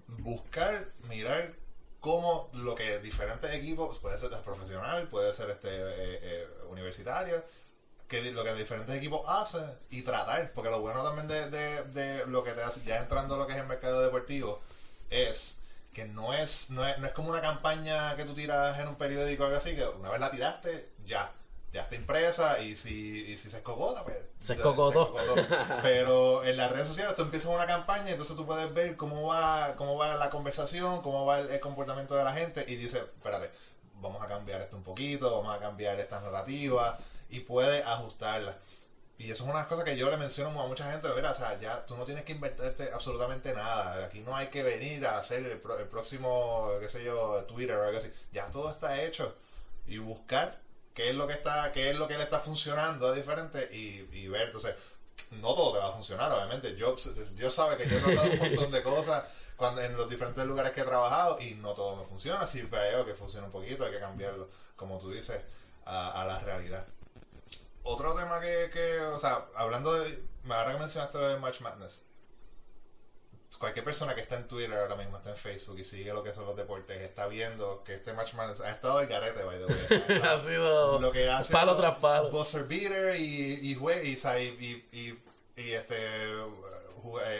buscar, mirar cómo lo que diferentes equipos, puede ser profesional, puede ser este eh, eh, universitario, que lo que diferentes equipos hacen y tratar, porque lo bueno también de, de, de lo que te hace, ya entrando a lo que es el mercado deportivo, es que no es, no es, no es como una campaña que tú tiras en un periódico o algo así, que una vez la tiraste, ya, ya está impresa y si, y si se escogota, pues Se escogotó. Pero en las redes sociales tú empiezas una campaña y entonces tú puedes ver cómo va, cómo va la conversación, cómo va el, el comportamiento de la gente y dices, espérate, vamos a cambiar esto un poquito, vamos a cambiar esta narrativa y puede ajustarla. Y eso es una cosas que yo le menciono a mucha gente, mira, o sea, ya tú no tienes que invertirte absolutamente nada. Aquí no hay que venir a hacer el, pro- el próximo, qué sé yo, Twitter o algo así. Ya todo está hecho. Y buscar qué es lo que está, qué es lo que le está funcionando diferente y, y ver, entonces, no todo te va a funcionar, obviamente. Yo, yo sabe que yo he tratado un montón de cosas cuando en los diferentes lugares que he trabajado y no todo me funciona. Si veo que funciona un poquito, hay que cambiarlo, como tú dices, a, a la realidad. Otro tema que, que, o sea, hablando de, ahora que mencionaste lo de March Madness, cualquier persona que está en Twitter ahora mismo, está en Facebook y sigue lo que son los deportes, está viendo que este March Madness ha estado el garete, by the way. ha sido lo que hace palo tras palo. buzzer beater y y, y, y, y, este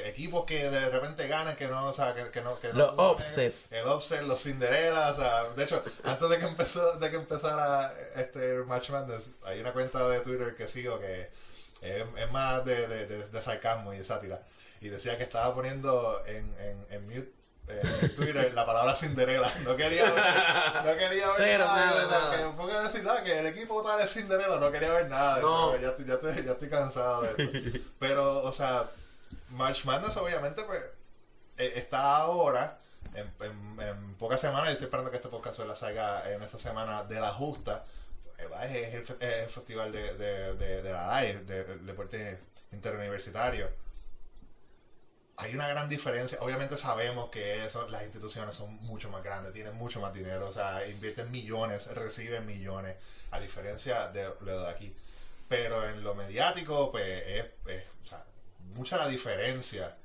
equipos que de repente ganan que no o sea que, que no que Los no- upsets. el upset los Cinderella o sea de hecho antes de que empezó de que empezara este March Madness hay una cuenta de Twitter que sigo que es, es más de, de, de- de sarcasmo y de sátira y decía que estaba poniendo en, en, en mute eh, en Twitter la palabra Cinderella no quería ver, no quería ver Cero, nada, nada, nada. que- decir nada que el equipo tal es Cinderella no quería ver nada de No. ya, estoy, ya, estoy, ya estoy cansado de esto pero o sea March Madness obviamente pues eh, está ahora en, pocas semanas yo estoy esperando que este podcast la salga en esta semana de la justa Eh, es, el, es el festival de, de, de, la DAE de- del deporte interuniversitario hay una gran diferencia. Obviamente sabemos que eso, las instituciones son mucho más grandes, tienen mucho más dinero, o sea, invierten millones, reciben millones, a diferencia de lo de aquí. Pero en lo mediático, pues es, es, o sea, mucha la diferencia.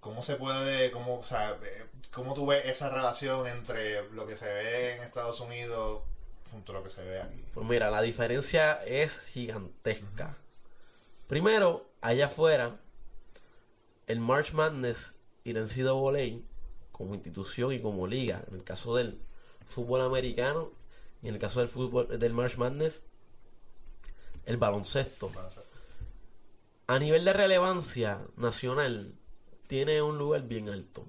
¿Cómo se puede, cómo, o sea, eh, cómo tú ves esa relación entre lo que se ve en Estados Unidos junto a lo que se ve aquí? Pues mira, la diferencia es gigantesca. Primero, allá afuera, el March Madness y el NCAA, como institución y como liga, en el caso de él, fútbol americano y en el caso del fútbol del March Madness, el baloncesto. Baloncesto. A nivel de relevancia nacional, tiene un lugar bien alto.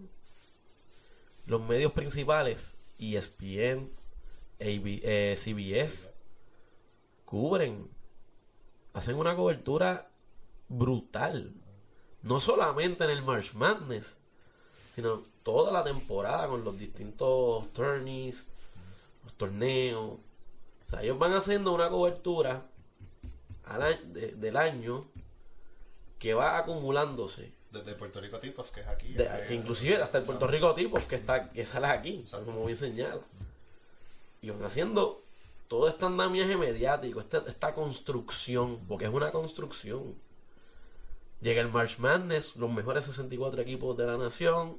Los medios principales, ESPN, eh, CBS, cubren, hacen una cobertura brutal. No solamente en el March Madness, sino toda la temporada con los distintos tourneys, los torneos. O sea, ellos van haciendo una cobertura al de- del año que va acumulándose. Desde Puerto Rico Tip-Off, que es aquí. De- que inclusive hasta el Puerto Rico tipo que está que sale aquí, Exacto. como bien señala. Y van haciendo todo este andamiaje mediático, este- esta construcción, porque es una construcción. Llega el March Madness, los mejores 64 equipos de la nación.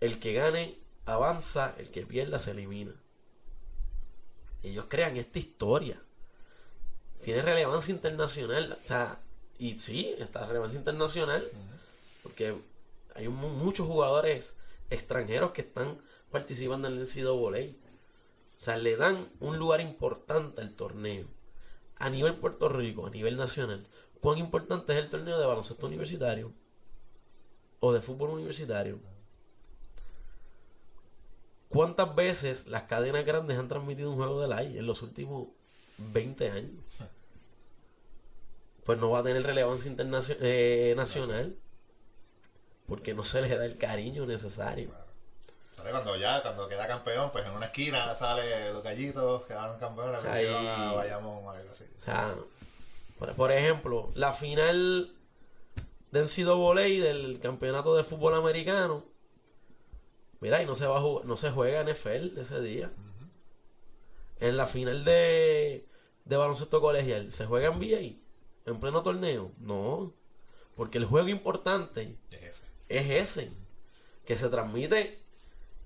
El que gane avanza, el que pierda se elimina. Ellos crean esta historia. Tiene relevancia internacional. O sea, y sí, esta relevancia internacional. Porque hay muchos jugadores extranjeros que están participando en el NCAA. O sea, le dan un lugar importante al torneo. A nivel Puerto Rico, a nivel nacional, ¿cuán importante es el torneo de baloncesto universitario? O de fútbol universitario. ¿Cuántas veces las cadenas grandes han transmitido un juego del AI en los últimos 20 años? Pues no va a tener relevancia internacio- eh, nacional porque no se le da el cariño necesario. Sale cuando ya, cuando queda campeón, pues en una esquina sale los gallitos, quedaron campeones, Ahí. mención a Bayamón o algo así. O sea, por, ejemplo, la final de NCAA del campeonato de fútbol americano. Mira, y no se va a jugar- no se juega NFL ese día. En la final de, de baloncesto colegial, ¿se juega en NBA? ¿En pleno torneo? No. Porque el juego importante Es ese. es ese. Que se transmite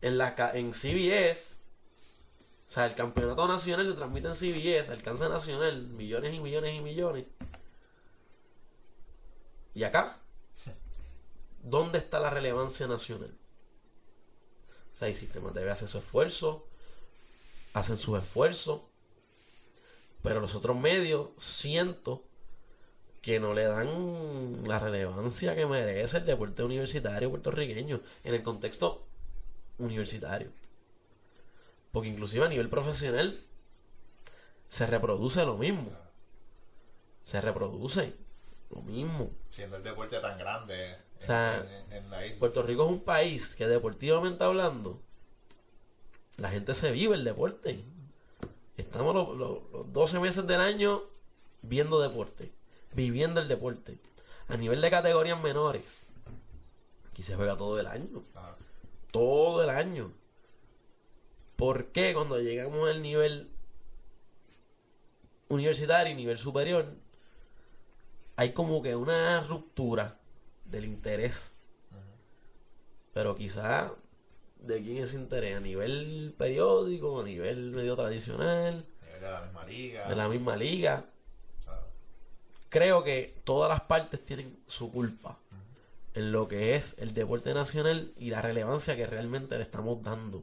en la en CBS. O sea, el campeonato nacional se transmite en CBS, alcance nacional, millones y millones y millones. Y acá, ¿dónde está la relevancia nacional? O sea, el sistema TV hace su esfuerzo, hacen sus esfuerzos, pero los otros medios siento que no le dan la relevancia que merece el deporte universitario puertorriqueño en el contexto universitario. Porque inclusive a nivel profesional se reproduce lo mismo. Se reproduce lo mismo. Siendo el deporte tan grande en, O sea, en- en la isla. Puerto Rico es un país que deportivamente hablando, la gente se vive el deporte. Estamos los, los- los 12 meses del año viendo deporte, viviendo el deporte. A nivel de categorías menores, aquí se juega todo el año. Todo el año. ¿Por qué cuando llegamos al nivel universitario y nivel superior hay como que una ruptura del interés? Pero quizá de quién es interés, a nivel periódico, a nivel medio tradicional, A nivel de la misma liga. de la misma liga. Creo que todas las partes tienen su culpa en lo que es el deporte nacional y la relevancia que realmente le estamos dando.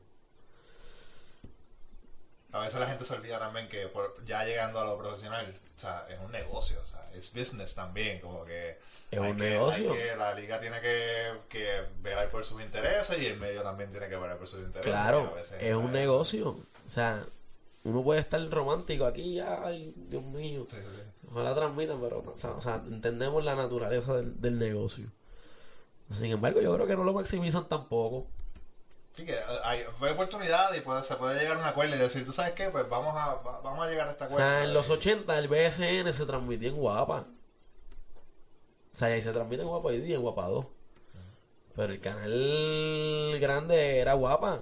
A veces la gente se olvida también que por- ya llegando a lo profesional, o sea, es un negocio, o sea, es business también, como que... Es un que- negocio. que- la liga tiene que, que velar por sus intereses y el medio también tiene que velar por sus intereses. Claro, es un negocio. O sea, uno puede estar romántico aquí, ay, Dios mío. Sí, sí, sí. Ojalá transmitan, pero o sea, o sea, entendemos la naturaleza del, del negocio. Sin embargo, yo creo que no lo maximizan tampoco. Sí, que eh, hay, hay oportunidad y puede, se puede llegar a un acuerdo y decir, ¿tú sabes qué? Pues vamos a, va- vamos a llegar a O acuerdo. sea, en los Y- 80 el BSN se transmitía en Guapa. O sea, y ahí se transmite en Guapa día, en Guapa 2. Pero el canal grande era Guapa.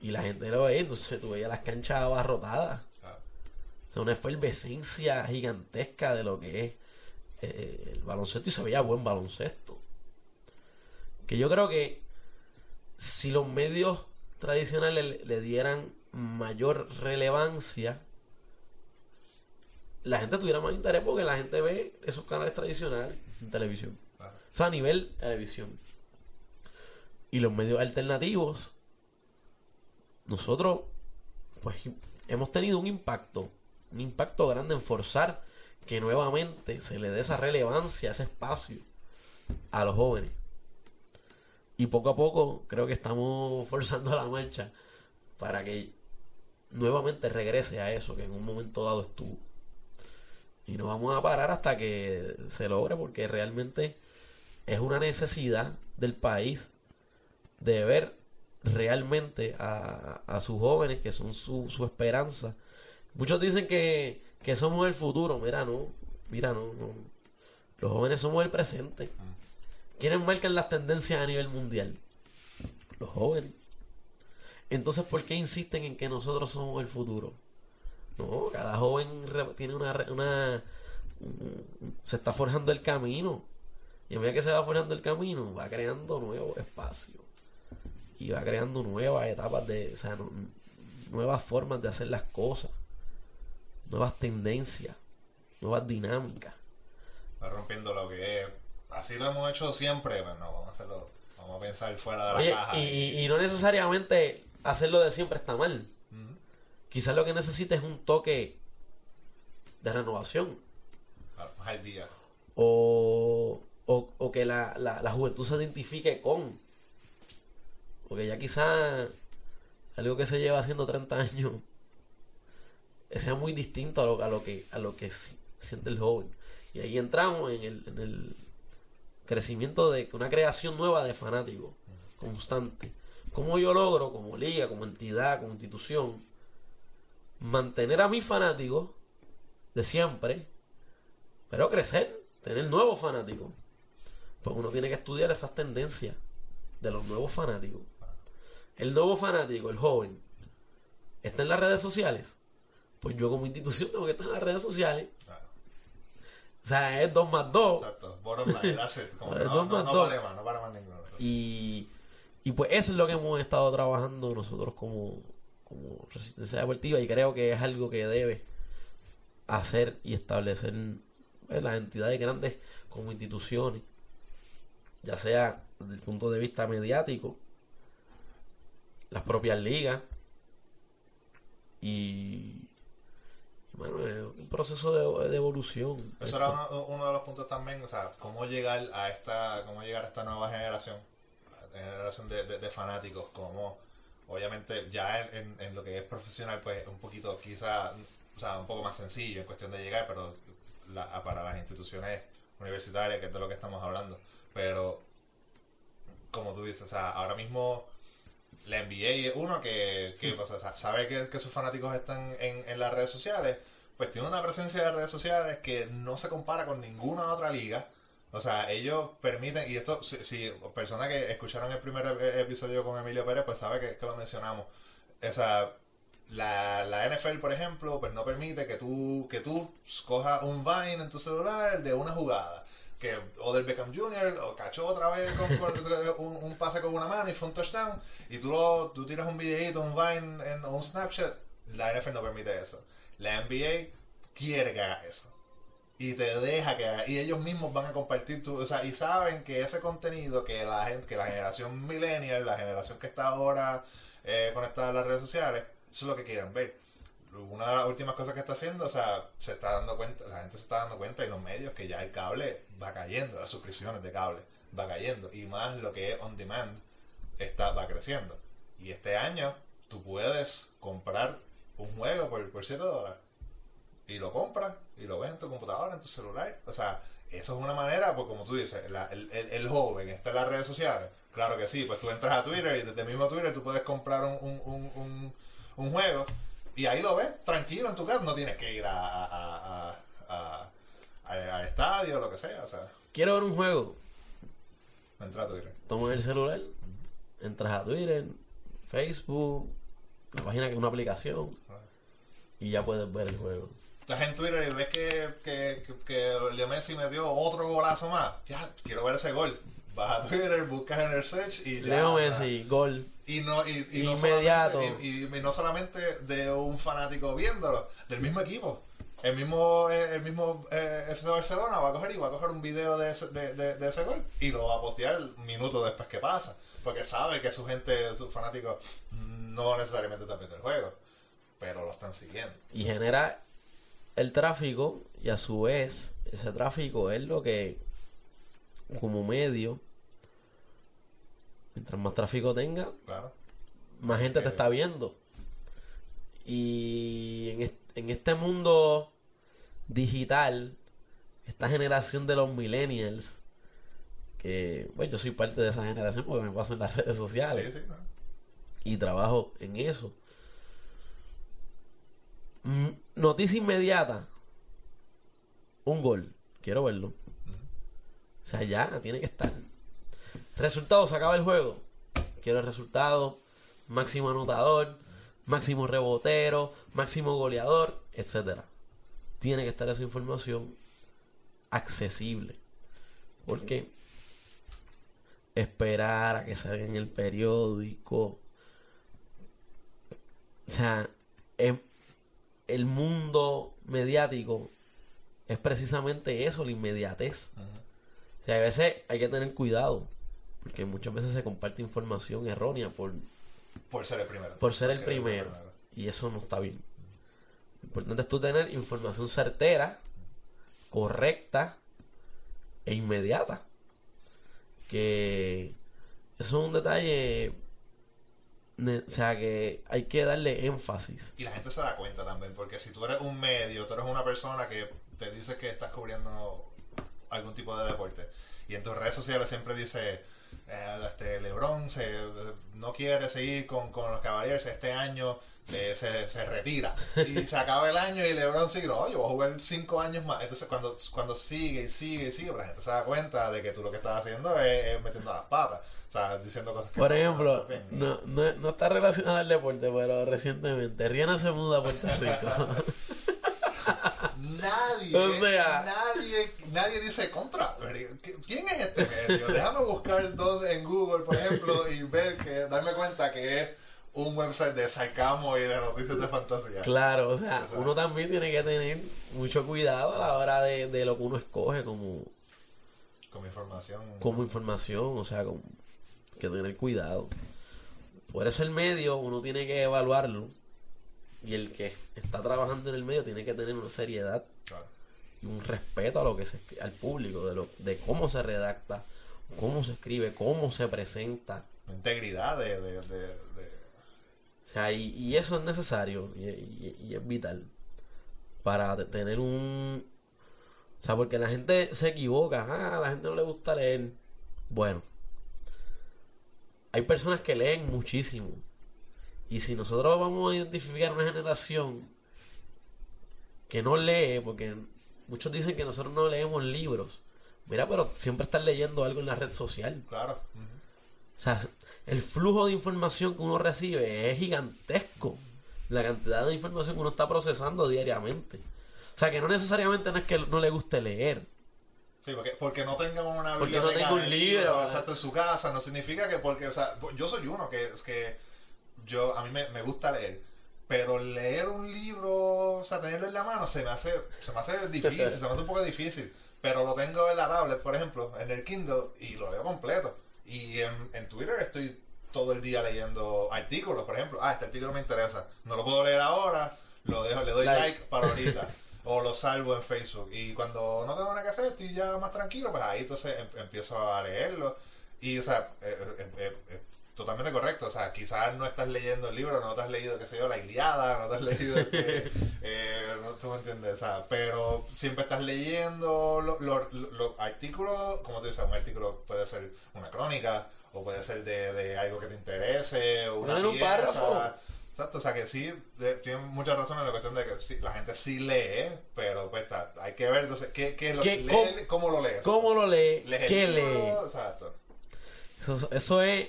Y la gente lo veía, entonces tú veías las canchas abarrotadas. Sea, una efervescencia gigantesca de lo que es eh, el baloncesto y se veía buen baloncesto. Que yo creo que si los medios tradicionales le, le dieran mayor relevancia, la gente tuviera más interés porque la gente ve esos canales tradicionales en televisión. O sea, a nivel televisión. Y los medios alternativos nosotros, pues, hemos tenido un impacto, un impacto grande en forzar que nuevamente se le dé esa relevancia, ese espacio a los jóvenes. Y poco a poco creo que estamos forzando la marcha para que nuevamente regrese a eso que en un momento dado estuvo. Y no vamos a parar hasta que se logre porque realmente es una necesidad del país de ver realmente a, sus jóvenes que son su, su esperanza. Muchos dicen que, que somos el futuro. Mira, no. Mira, no, no. Los jóvenes somos el presente. ¿Quiénes marcan las tendencias a nivel mundial? Los jóvenes. Entonces, ¿por qué insisten en que nosotros somos el futuro? No, cada joven tiene una, una se está forjando el camino. Y a medida que se va forjando el camino, va creando nuevos espacios. Y va creando nuevas etapas de, o sea, nuevas formas de hacer las cosas. Nuevas tendencias. Nuevas dinámicas. Va rompiendo lo que es. Así lo hemos hecho siempre, pero no, vamos a hacerlo. Vamos a pensar fuera de la caja. Y, y, no necesariamente hacerlo de siempre está mal. Quizás lo que necesita es un toque de renovación. Más al día. O, o, que la, la, juventud se identifique con. Porque ya quizás algo que se lleva haciendo 30 años sea muy distinto a lo, que a lo que siente el joven. Y ahí entramos en el, en el crecimiento de una creación nueva de fanáticos, constante. ¿Cómo yo logro, como liga, como entidad, como institución, mantener a mis fanáticos de siempre, pero crecer, tener nuevos fanáticos. Pues uno tiene que estudiar esas tendencias de los nuevos fanáticos. El nuevo fanático, el joven, está en las redes sociales. Pues yo como institución tengo que estar en las redes sociales. O sea, es 2 más 2. Exacto. es 2 más 2. No para más ninguno. Y, y pues eso es lo que hemos estado trabajando nosotros como, como resistencia deportiva y creo que es algo que debe hacer y establecer pues, las entidades grandes como instituciones, ya sea desde el punto de vista mediático, las propias ligas y bueno, es un proceso de, evolución. Eso era uno, de los puntos también, o sea, cómo llegar a esta, cómo llegar a esta nueva generación, generación de, de, de fanáticos, cómo obviamente ya en, en, lo que es profesional, pues un poquito quizá, o sea, un poco más sencillo en cuestión de llegar, pero para las instituciones universitarias, que es de lo que estamos hablando. Pero, como tú dices, o sea, ahora mismo la NBA es uno que, que sabe que, que, sus fanáticos están en, en las redes sociales, pues tiene una presencia de redes sociales que no se compara con ninguna otra liga o sea, ellos permiten, y esto, si, personas que escucharon el primer episodio con Emilio Pérez, pues sabe que, lo mencionamos. O sea, la, la, NFL, por ejemplo, pues no permite que tú, que tú cojas un Vine en tu celular de una jugada. Que o del Beckham Jr. o cachó otra vez con, un, pase con una mano y fue un touchdown. Y tú, lo, tú tiras un videito, un Vine en, un Snapchat. La NFL no permite eso. La NBA quiere que haga eso y te deja que y ellos mismos van a compartir tu, o sea, y saben que ese contenido que la gente, que la generación millennial, la generación que está ahora eh, conectada a las redes sociales, eso es lo que quieren ver. Una de las últimas cosas que está haciendo, o sea, se está dando cuenta, la gente se está dando cuenta y los medios que ya el cable va cayendo, las suscripciones de cable va cayendo y más lo que es on demand está va creciendo. Y este año tú puedes comprar un juego por, por 7 dólares y lo compras y lo ves en tu computadora, en tu celular. O sea, eso es una manera, pues como tú dices, el, el, joven está en las redes sociales. Claro que sí, pues tú entras a Twitter y desde el mismo Twitter tú puedes comprar un, un, un, un, juego y ahí lo ves tranquilo en tu casa. No tienes que ir a, a, a, al estadio o lo que sea. O sea. Quiero ver un juego. Entra a Twitter. Tomas el celular, entras a Twitter, Facebook, una página que es una aplicación y ya puedes ver el juego estás en Twitter y ves que, que, que, Leo Messi metió otro golazo más, ya, quiero ver ese gol. Vas a Twitter, buscas en el search y Leo Messi, gol. Y no, y, Inmediato. No y, no solamente de un fanático viéndolo, del mismo equipo. el mismo, eh, el mismo eh, FC Barcelona va a coger y va a coger un video de ese, de, de- de ese gol y lo va a postear minutos después que pasa. Porque sabe que su gente, sus fanáticos, no necesariamente están viendo el juego, pero lo están siguiendo. y genera el tráfico y a su vez ese tráfico es lo que como medio mientras más tráfico tenga Claro. más gente te está viendo y en, est- en este mundo digital esta generación de los millennials que bueno yo soy parte de esa generación porque me paso en las redes sociales Sí, sí, ¿no? y trabajo en eso. Mm, Noticia inmediata. Un gol. Quiero verlo. O sea, ya tiene que estar. Resultado, se acaba el juego. Quiero el resultado. Máximo anotador. Máximo rebotero. Máximo goleador. Etcétera. Tiene que estar esa información accesible. Porque esperar a que salga en el periódico. O sea, em- el mundo mediático es precisamente eso, la inmediatez. O sea, a veces hay que tener cuidado, porque muchas veces se comparte información errónea por, Por ser el primero. por ser el primero. Y eso no está bien. Lo importante es tú tener información certera, correcta e inmediata. Que eso es un detalle. O sea, que hay que darle énfasis. Y la gente se da cuenta también, porque si tú eres un medio, tú eres una persona que te dices que estás cubriendo algún tipo de deporte, y en tus redes sociales siempre dice, eh, este Lebron se, no quiere seguir con, con los Cavaliers este año, eh, se, se retira, y se acaba el año y Lebron sigue, no, yo voy a jugar cinco años más. Entonces cuando, cuando sigue y sigue y sigue, la gente se da cuenta de que tú lo que estás haciendo es, es metiendo las patas, o sea, diciendo cosas que Por ejemplo, no, no, no está relacionado al deporte, pero recientemente Rihanna se muda a Puerto Rico. Nadie, O sea- nadie, nadie dice contra. ¿Quién es este medio? Déjame buscar dónde, en Google, por ejemplo, y ver que, darme cuenta que es un website de sarcasmo y de noticias de fantasía. claro, o sea, uno también tiene que tener mucho cuidado a la hora de, de lo que uno escoge como, Con información. como información, o sea, con, que tener cuidado. Por eso el medio uno tiene que evaluarlo y el que está trabajando en el medio tiene que tener una seriedad Claro. y un respeto a lo que se al público de lo de cómo se redacta, cómo se escribe, cómo se presenta. Integridad de, de, de, de- O sea, y, y eso es necesario y, y- y es vital para te- tener un... O sea, porque la gente se equivoca, ah, a la gente no le gusta leer. Bueno, hay personas que leen muchísimo. Y si nosotros vamos a identificar una generación que no lee, porque muchos dicen que nosotros no leemos libros. Mira, pero siempre están leyendo algo en la red social. Claro. O sea, el flujo de información que uno recibe es gigantesco. La cantidad de información que uno está procesando diariamente. O sea, que no necesariamente no es que no le guste leer. Sí, porque, porque no tengan una Porque no tenga un libro, ¿verdad? exacto, en su casa, no significa que porque, o sea, yo soy uno que es que yo, a mí me, me gusta leer, pero leer un libro, o sea, tenerlo en la mano, se me hace, se me hace difícil, se me hace un poco difícil, pero lo tengo en la tablet, por ejemplo, en el Kindle, y lo leo completo. Y en, en Twitter estoy todo el día leyendo artículos, por ejemplo, ah, este artículo me interesa, no lo puedo leer ahora, lo dejo, le doy Like. like para ahorita. o lo salvo en Facebook. Y cuando no tengo nada que hacer, estoy ya más tranquilo, pues ahí entonces em- empiezo a leerlo. Y, o sea, eh, eh, eh, eh, totalmente correcto. O sea, quizás no estás leyendo el libro, no te has leído, qué sé yo, La Iliada, no te has leído, este, eh, no tú me entiendes, o sea, pero siempre estás leyendo los los- los artículos, como te dices, un artículo puede ser una crónica, o puede ser de, de algo que te interese, o una un pieza. párrafo. Exacto, o sea que sí, tiene mucha razón en la cuestión de que sí, la gente sí lee, pero pues está, hay que ver entonces qué, qué es lo ¿Qué- lee- cómo- cómo lo lees. ¿Cómo lo lee? ¿Lees el ¿Qué lee? Exacto. Eso, eso es.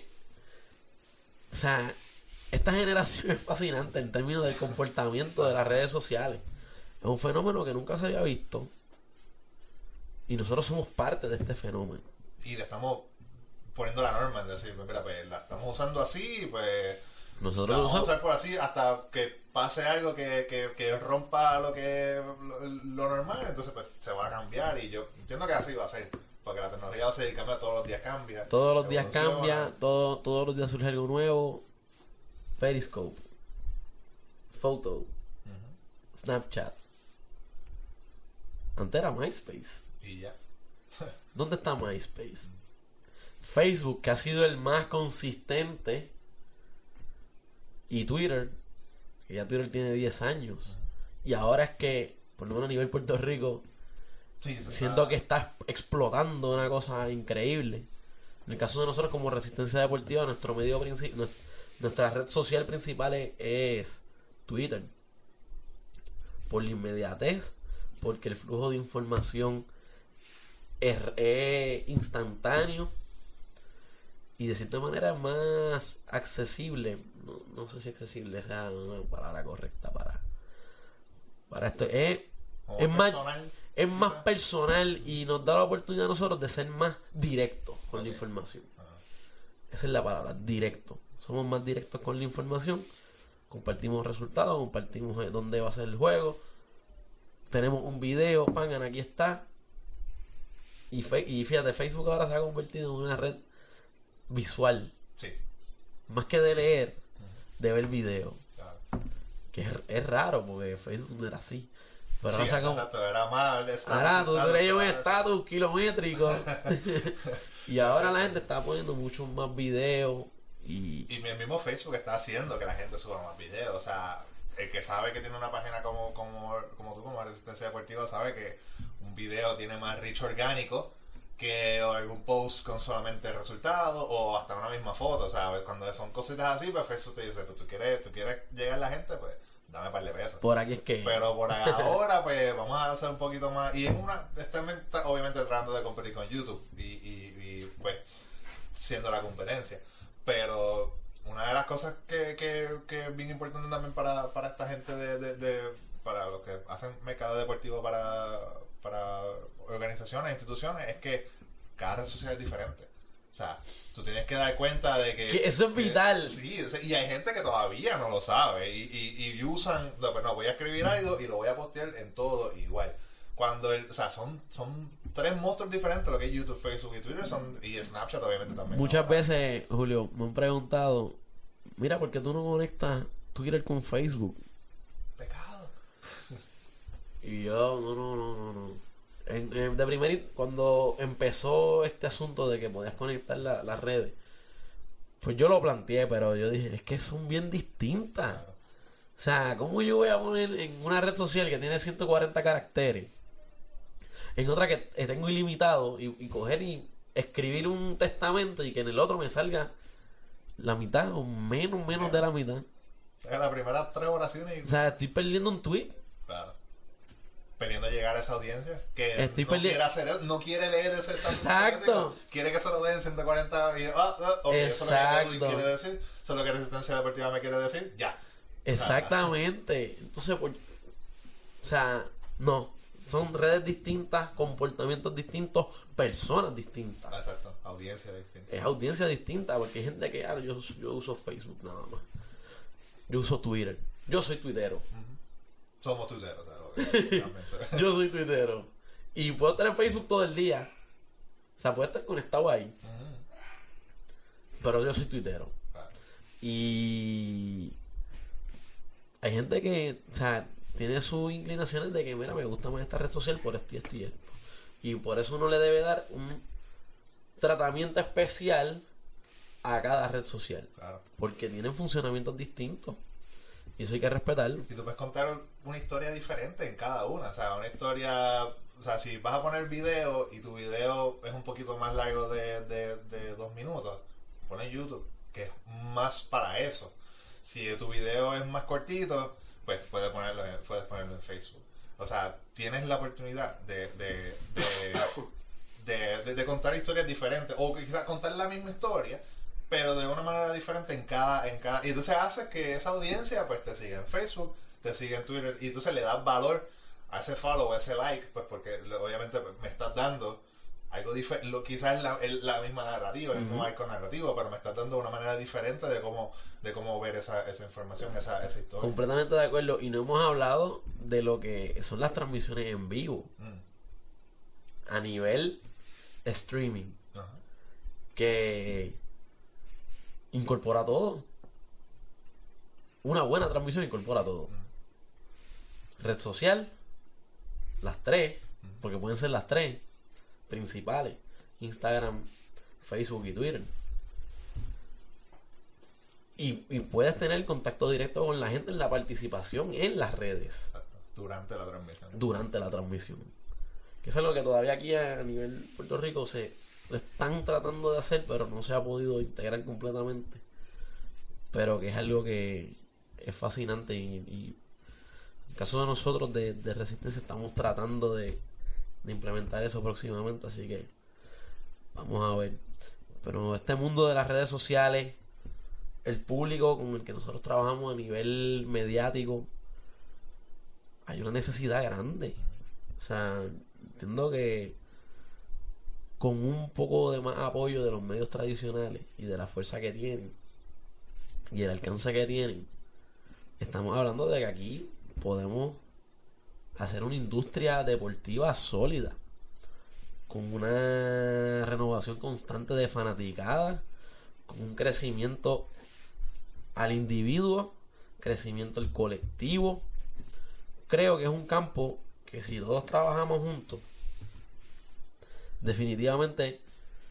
O sea, esta generación es fascinante en términos del comportamiento de las redes sociales. Es un fenómeno que nunca se había visto. Y nosotros somos parte de este fenómeno. Y le estamos poniendo la norma en decir, pues mira, pues la estamos usando así, pues Nosotros La vamos a usar por así hasta que pase algo que, que, que rompa lo que lo, lo normal, entonces pues se va a cambiar y yo entiendo que así va a ser, porque la tecnología va a seguir cambiando, todos los días cambia. Todos los días cambia, todo, todos los días surge algo nuevo. Periscope, Photo, Snapchat. Antes era MySpace. Y ya. ¿Dónde está MySpace? Facebook, que ha sido el más consistente. Y Twitter, que ya Twitter tiene 10 años. Y ahora es que, por lo menos a nivel Puerto Rico, Sí, siento que está explotando una cosa increíble. En el caso de nosotros como Resistencia Deportiva, nuestro medio nuestra red social principal es, es Twitter. Por la inmediatez, porque el flujo de información es, es instantáneo y de cierta manera más accesible. No, no sé si accesible sea una palabra correcta para, para esto. Es, es más, es más personal y nos da la oportunidad a nosotros de ser más directos con la información. Ah. Esa es la palabra, directo. Somos más directos con la información. Compartimos resultados, compartimos eh, dónde va a ser el juego. Tenemos un video, pangan, aquí está. Y, fe- y fíjate, Facebook ahora se ha convertido en una red visual. Sí, Más que de leer, de ver video. claro. Que es, es raro porque Facebook no era así. Pero Sí, saca un, exacto, era estatus, Ahora tú estatus, tenías un estatus. kilométrico. y ahora la gente está poniendo muchos más videos. Y Y el mismo Facebook está haciendo que la gente suba más videos. O sea, el que sabe que tiene una página como, como, como tú, como Resistencia Deportiva, sabe que un video tiene más reach orgánico que algún post con solamente resultados o hasta una misma foto. O sea, cuando son cositas así, pues Facebook te dice, pues tú quieres, tú quieres llegar a la gente, pues dame un par de pesos. por aquí es que. Pero por ahora, pues vamos a hacer un poquito más. Y es una. Está, está obviamente tratando de competir con YouTube. Y, y, y, pues, siendo la competencia. Pero una de las cosas que, que, que es bien importante también para, para esta gente de, de, de- para los que hacen mercado deportivo para, para organizaciones, instituciones, es que cada red social es diferente. O sea, tú tienes que dar cuenta de que... Que eso es vital. sí, y hay gente que todavía no lo sabe y, y, y usan, no, pues no, voy a escribir algo y lo voy a postear en todo igual. Cuando, el, o sea, son, son tres monstruos diferentes lo que es YouTube, Facebook y Twitter son, y Snapchat obviamente también. Muchas ¿no? veces, Julio, me han preguntado: Mira, ¿por qué tú no conectas Twitter con Facebook? Pecado. Y yo, no, no, no, no, no. En- en- de primer, cuando empezó este asunto de que podías conectar la- las redes, pues yo lo planteé, pero yo dije, es que son bien distintas. O sea, ¿cómo yo voy a poner en una red social que tiene 140 caracteres, en otra que tengo ilimitado, y, y coger y escribir un testamento y que en el otro me salga la mitad o menos, menos de la mitad? O sea, las primeras tres oraciones y... O sea, estoy perdiendo un tweet. Queriendo llegar a esa audiencia que Estoy no, quiere hacer, no quiere leer ese Exacto. Quiere que se lo den 140 y... Ah, ah, ok, eso es lo que Exacto. quiere decir. Eso es lo que Resistencia Deportiva me quiere decir. Ya. Exactamente. Entonces, por- o sea, no. Son redes distintas, comportamientos distintos, personas distintas. Exacto. Audiencia distinta. Es audiencia distinta, porque hay gente que, ah, yo, yo uso Facebook nada más. Yo uso Twitter. Yo soy tuitero. Somos tuiteros. ¿sabes? Yo soy tuitero. Y puedo estar en Facebook todo el día. O sea, puedo estar conectado ahí. Pero yo soy tuitero. Y hay gente que, o sea, tiene sus inclinaciones de que, mira, me gusta más esta red social por esto y esto y esto. Y por eso uno le debe dar un tratamiento especial a cada red social. Claro. Porque tienen funcionamientos distintos. Y eso hay que respetarlo. Y tú puedes contar una historia diferente en cada una. O sea, una historia. O sea, si vas a poner video y tu video es un poquito más largo de, de, de dos minutos, pon en YouTube, que es más para eso. Si tu video es más cortito, pues puedes ponerlo en, puedes ponerlo en Facebook. O sea, tienes la oportunidad de, de, de, de, de- de contar historias diferentes. O quizás contar la misma historia, pero de una manera diferente en cada, en cada. Y entonces hace que esa audiencia pues te siga en Facebook, te siga en Twitter, y entonces le das valor a ese follow, a ese like, pues porque obviamente me estás dando algo diferente, quizás es la, la misma narrativa, el mismo arco narrativo, pero me estás dando una manera diferente de cómo, de cómo ver esa, esa información, esa, esa historia. Completamente de acuerdo. Y no hemos hablado de lo que son las transmisiones en vivo. Mm. A nivel streaming. Ajá. Que incorpora todo. Una buena transmisión incorpora todo. Red social, las tres, porque pueden ser las tres principales. Instagram, Facebook y Twitter. Y, y puedes tener contacto directo con la gente en la participación en las redes. Durante la transmisión. durante la transmisión. Que eso es lo que todavía aquí a nivel Puerto Rico se lo están tratando de hacer, pero no se ha podido integrar completamente. Pero que es algo que es fascinante y, en el caso de nosotros de, de Resistencia estamos tratando de, de implementar eso próximamente, así que vamos a ver. Pero este mundo de las redes sociales, el público con el que nosotros trabajamos a nivel mediático, hay una necesidad grande. O sea, entiendo que con un poco de más apoyo de los medios tradicionales y de la fuerza que tienen y el alcance que tienen, estamos hablando de que aquí podemos hacer una industria deportiva sólida con una renovación constante de fanaticada, con un crecimiento al individuo, crecimiento al colectivo. Creo que es un campo que si todos trabajamos juntos, definitivamente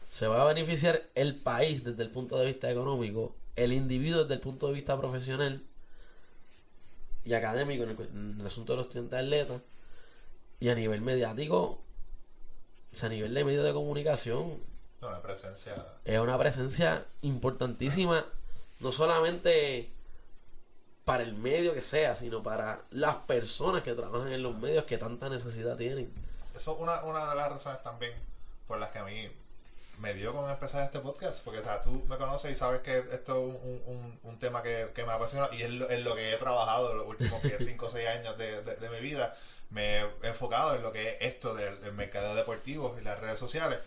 se va a beneficiar el país desde el punto de vista económico, el individuo desde el punto de vista profesional y académico en el, en el asunto de los estudiantes atletas y a nivel mediático, o sea, a nivel de medios de comunicación, la presencia. es una presencia importantísima, no solamente para el medio que sea, sino para las personas que trabajan en los medios que tanta necesidad tienen. Eso es una, una de las razones también por las que a mí me dio con empezar este podcast. Porque, o sea, tú me conoces y sabes que esto es un, un, un tema que, que me apasiona y es lo, en lo que he trabajado los últimos 5 o 6 años de, de, de mi vida. Me he enfocado en lo que es esto del, del mercado deportivo y las redes sociales.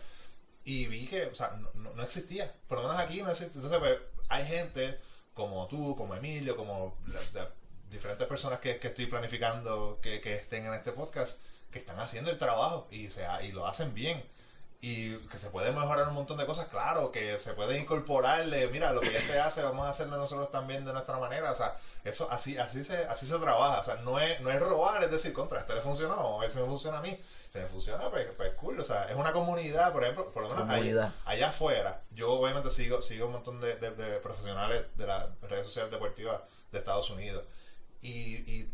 Y vi que, o sea, no, existía. Por lo menos aquí no existe. Entonces, pues, hay gente como tú, como Emilio, como las, las diferentes personas que, que estoy planificando que, que estén en este podcast, que están haciendo el trabajo y, se, y lo hacen bien. Y que se puede mejorar un montón de cosas, claro, que se puede incorporarle, mira, lo que este hace, vamos a hacerlo nosotros también de nuestra manera, o sea, eso así así se así se trabaja, o sea, no es, no es robar, es decir, contra, este le funcionó, ese me funciona a mí, si me funciona, pues, pues cool, o sea, es una comunidad, por ejemplo, por lo menos allá, allá afuera, yo obviamente sigo, sigo un montón de, de- de profesionales de las redes sociales deportivas de Estados Unidos, y, y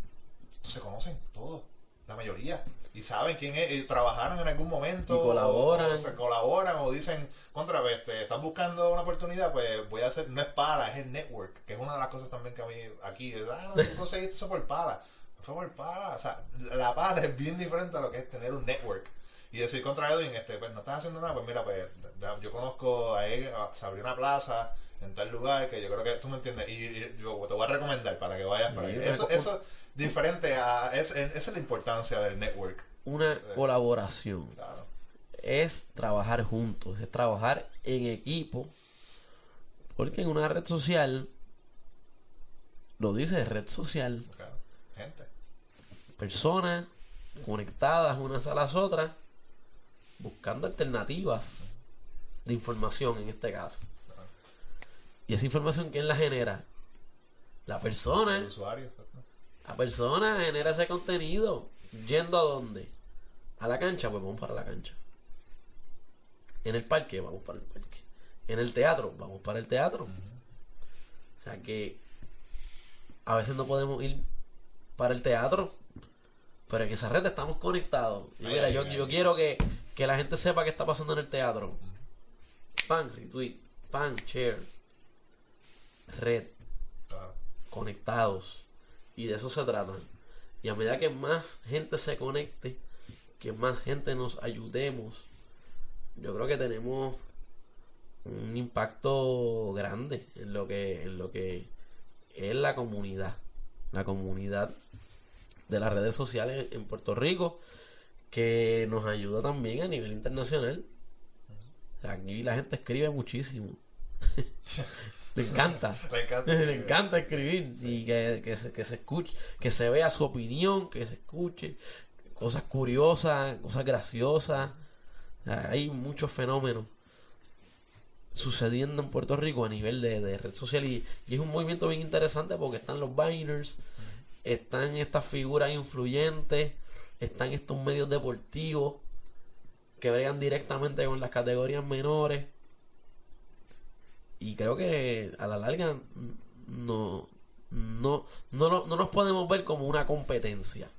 se conocen todos, la mayoría. Y saben quién es, y trabajaron en algún momento. Y colaboran. O, o se colaboran o dicen, contra vez, este, estás buscando una oportunidad, pues voy a hacer, no es pala, es el network, que es una de las cosas también que a mí aquí, ah, no, conseguiste eso por pala. Fue por pala, o sea, la pala es bien diferente a lo que es tener un network. Y decir contra Edwin, este, pues no estás haciendo nada, pues mira, pues yo conozco a él, se abrió una plaza en tal lugar que yo creo que tú me entiendes y, y yo te voy a recomendar para que vayas para me Eso, eso diferente a, es, esa es la importancia del network, Una colaboración claro. es trabajar juntos, es trabajar en equipo, porque en una red social, lo dice red social, claro. Gente. personas conectadas unas a las otras, buscando alternativas de información en este caso. Y esa información, ¿quién la genera? La persona. El usuario. La persona genera ese contenido. ¿Yendo a dónde? A la cancha, pues vamos para la cancha. En el parque, vamos para el parque. En el teatro, vamos para el teatro. O sea que a veces no podemos ir para el teatro, pero en esa red estamos conectados. Y mira, yo, yo quiero que, que la gente sepa qué está pasando en el teatro. Pan, retweet, pan, share, red Claro. conectados. Y de eso se trata. Y a medida que más gente se conecte, que más gente nos ayudemos, yo creo que tenemos un impacto grande en lo que, en lo que es la comunidad. La comunidad de las redes sociales en Puerto Rico, que nos ayuda también a nivel internacional. Aquí la gente escribe muchísimo. Le encanta. Le encanta Le escribir. encanta escribir. Y que, que se, que se escuche, que se vea su opinión, que se escuche. Cosas curiosas, cosas graciosas. Hay muchos fenómenos sucediendo en Puerto Rico a nivel de, de red social y, y es un movimiento bien interesante porque están los Biners, están estas figuras influyentes, están estos medios deportivos que bregan directamente con las categorías menores y creo que a la larga no no no, no, no nos podemos ver como una competencia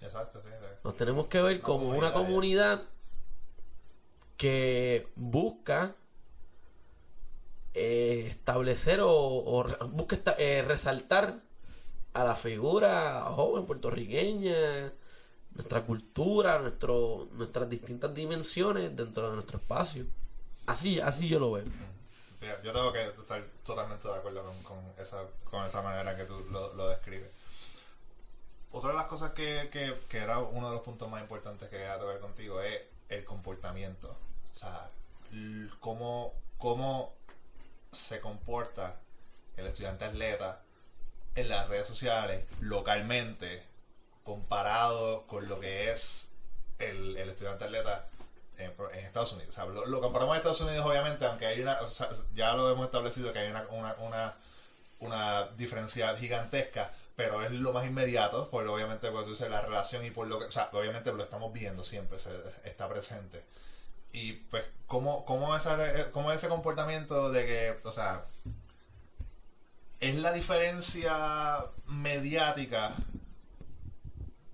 Exacto, sí, sí. nos tenemos que ver como una comunidad, que busca eh, establecer o, o busca esta- eh, resaltar a la figura joven puertorriqueña, nuestra cultura, nuestro, nuestras distintas dimensiones dentro de nuestro espacio. Así, así yo lo veo. Yo tengo que estar totalmente de acuerdo con, esa, con esa manera que tú lo, lo describes. Otra de las cosas que, que, que era uno de los puntos más importantes que quería tocar contigo es el comportamiento. O sea, cómo, cómo se comporta el estudiante atleta en las redes sociales, localmente, comparado con lo que es el, el estudiante atleta en, Estados Unidos. O sea, lo, comparamos a Estados Unidos, obviamente, aunque hay una, o sea, ya lo hemos establecido que hay una, una, una, una diferencia gigantesca, pero es lo más inmediato, porque obviamente pues, la relación y por lo que, o sea, obviamente lo estamos viendo siempre, está presente. Y pues, ¿cómo, cómo, esa, cómo ese comportamiento de que, o sea, es la diferencia mediática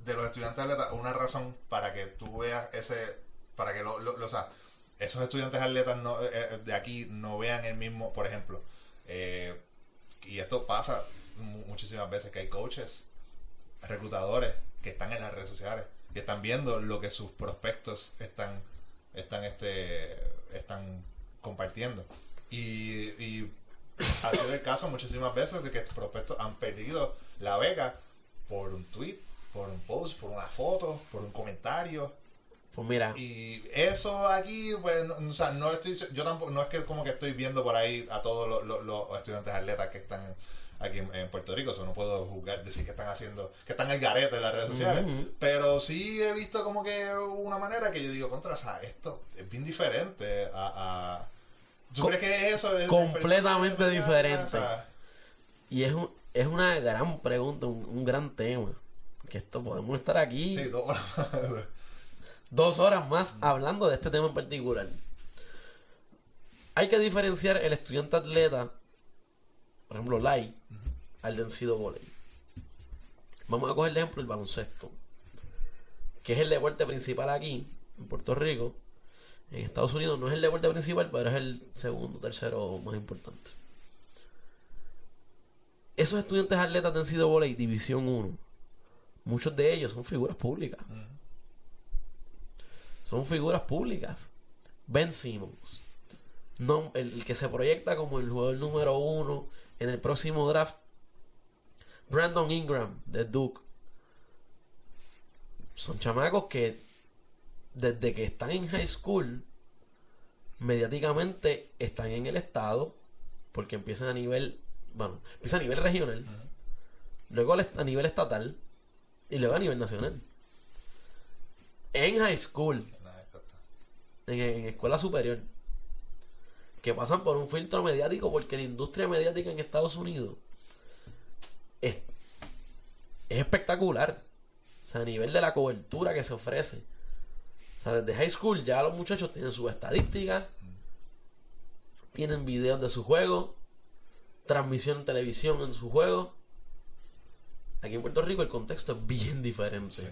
de los estudiantes atletas una razón para que tú veas ese para que lo, lo- lo- esos estudiantes atletas no, eh, eh, de aquí no vean el mismo por ejemplo eh, y esto pasa mu- muchísimas veces que hay coaches reclutadores que están en las redes sociales que están viendo lo que sus prospectos están están este están compartiendo y, y ha sido el caso muchísimas veces de que prospectos han perdido la beca por un tweet, por un post, por una foto, por un comentario. Pues mira, Y eso aquí, pues, no, o sea, no estoy, yo tampoco, no es que como que estoy viendo por ahí a todos los, los- los estudiantes atletas que están aquí en, en Puerto Rico, eso no puedo juzgar, decir que están haciendo, que están al garete en las redes sociales, pero sí he visto como que una manera que yo digo, contra, o sea, esto es bien diferente a... a ¿Tú Co- crees que eso es completamente O diferente. sea, y es, un- es una gran pregunta, un, un gran tema. Que esto podemos estar aquí sí, horas. Dos horas más hablando de este tema en particular. Hay que diferenciar el estudiante atleta, por ejemplo, Lai, al de sido volei. Vamos a coger el ejemplo el baloncesto, que es el deporte principal aquí, en Puerto Rico. En Estados Unidos no es el deporte principal, pero es el segundo, tercero más importante. Esos estudiantes atletas de sido volei, División 1, muchos de ellos son figuras públicas son figuras públicas. Ben Simmons, no, el, el que se proyecta como el jugador número uno en el próximo draft. Brandon Ingram de Duke. Son chamacos que desde que están en high school, mediáticamente están en el estado, porque empiezan a nivel, bueno, empiezan a nivel regional, luego a nivel estatal y luego a nivel nacional. En high school. En, en escuela superior que pasan por un filtro mediático porque la industria mediática en Estados Unidos es, es espectacular. O sea, a nivel de la cobertura que se ofrece. O sea, desde high school ya los muchachos tienen sus estadísticas, tienen videos de su juego, transmisión en televisión en su juego. Aquí en Puerto Rico el contexto es bien diferente. Sí.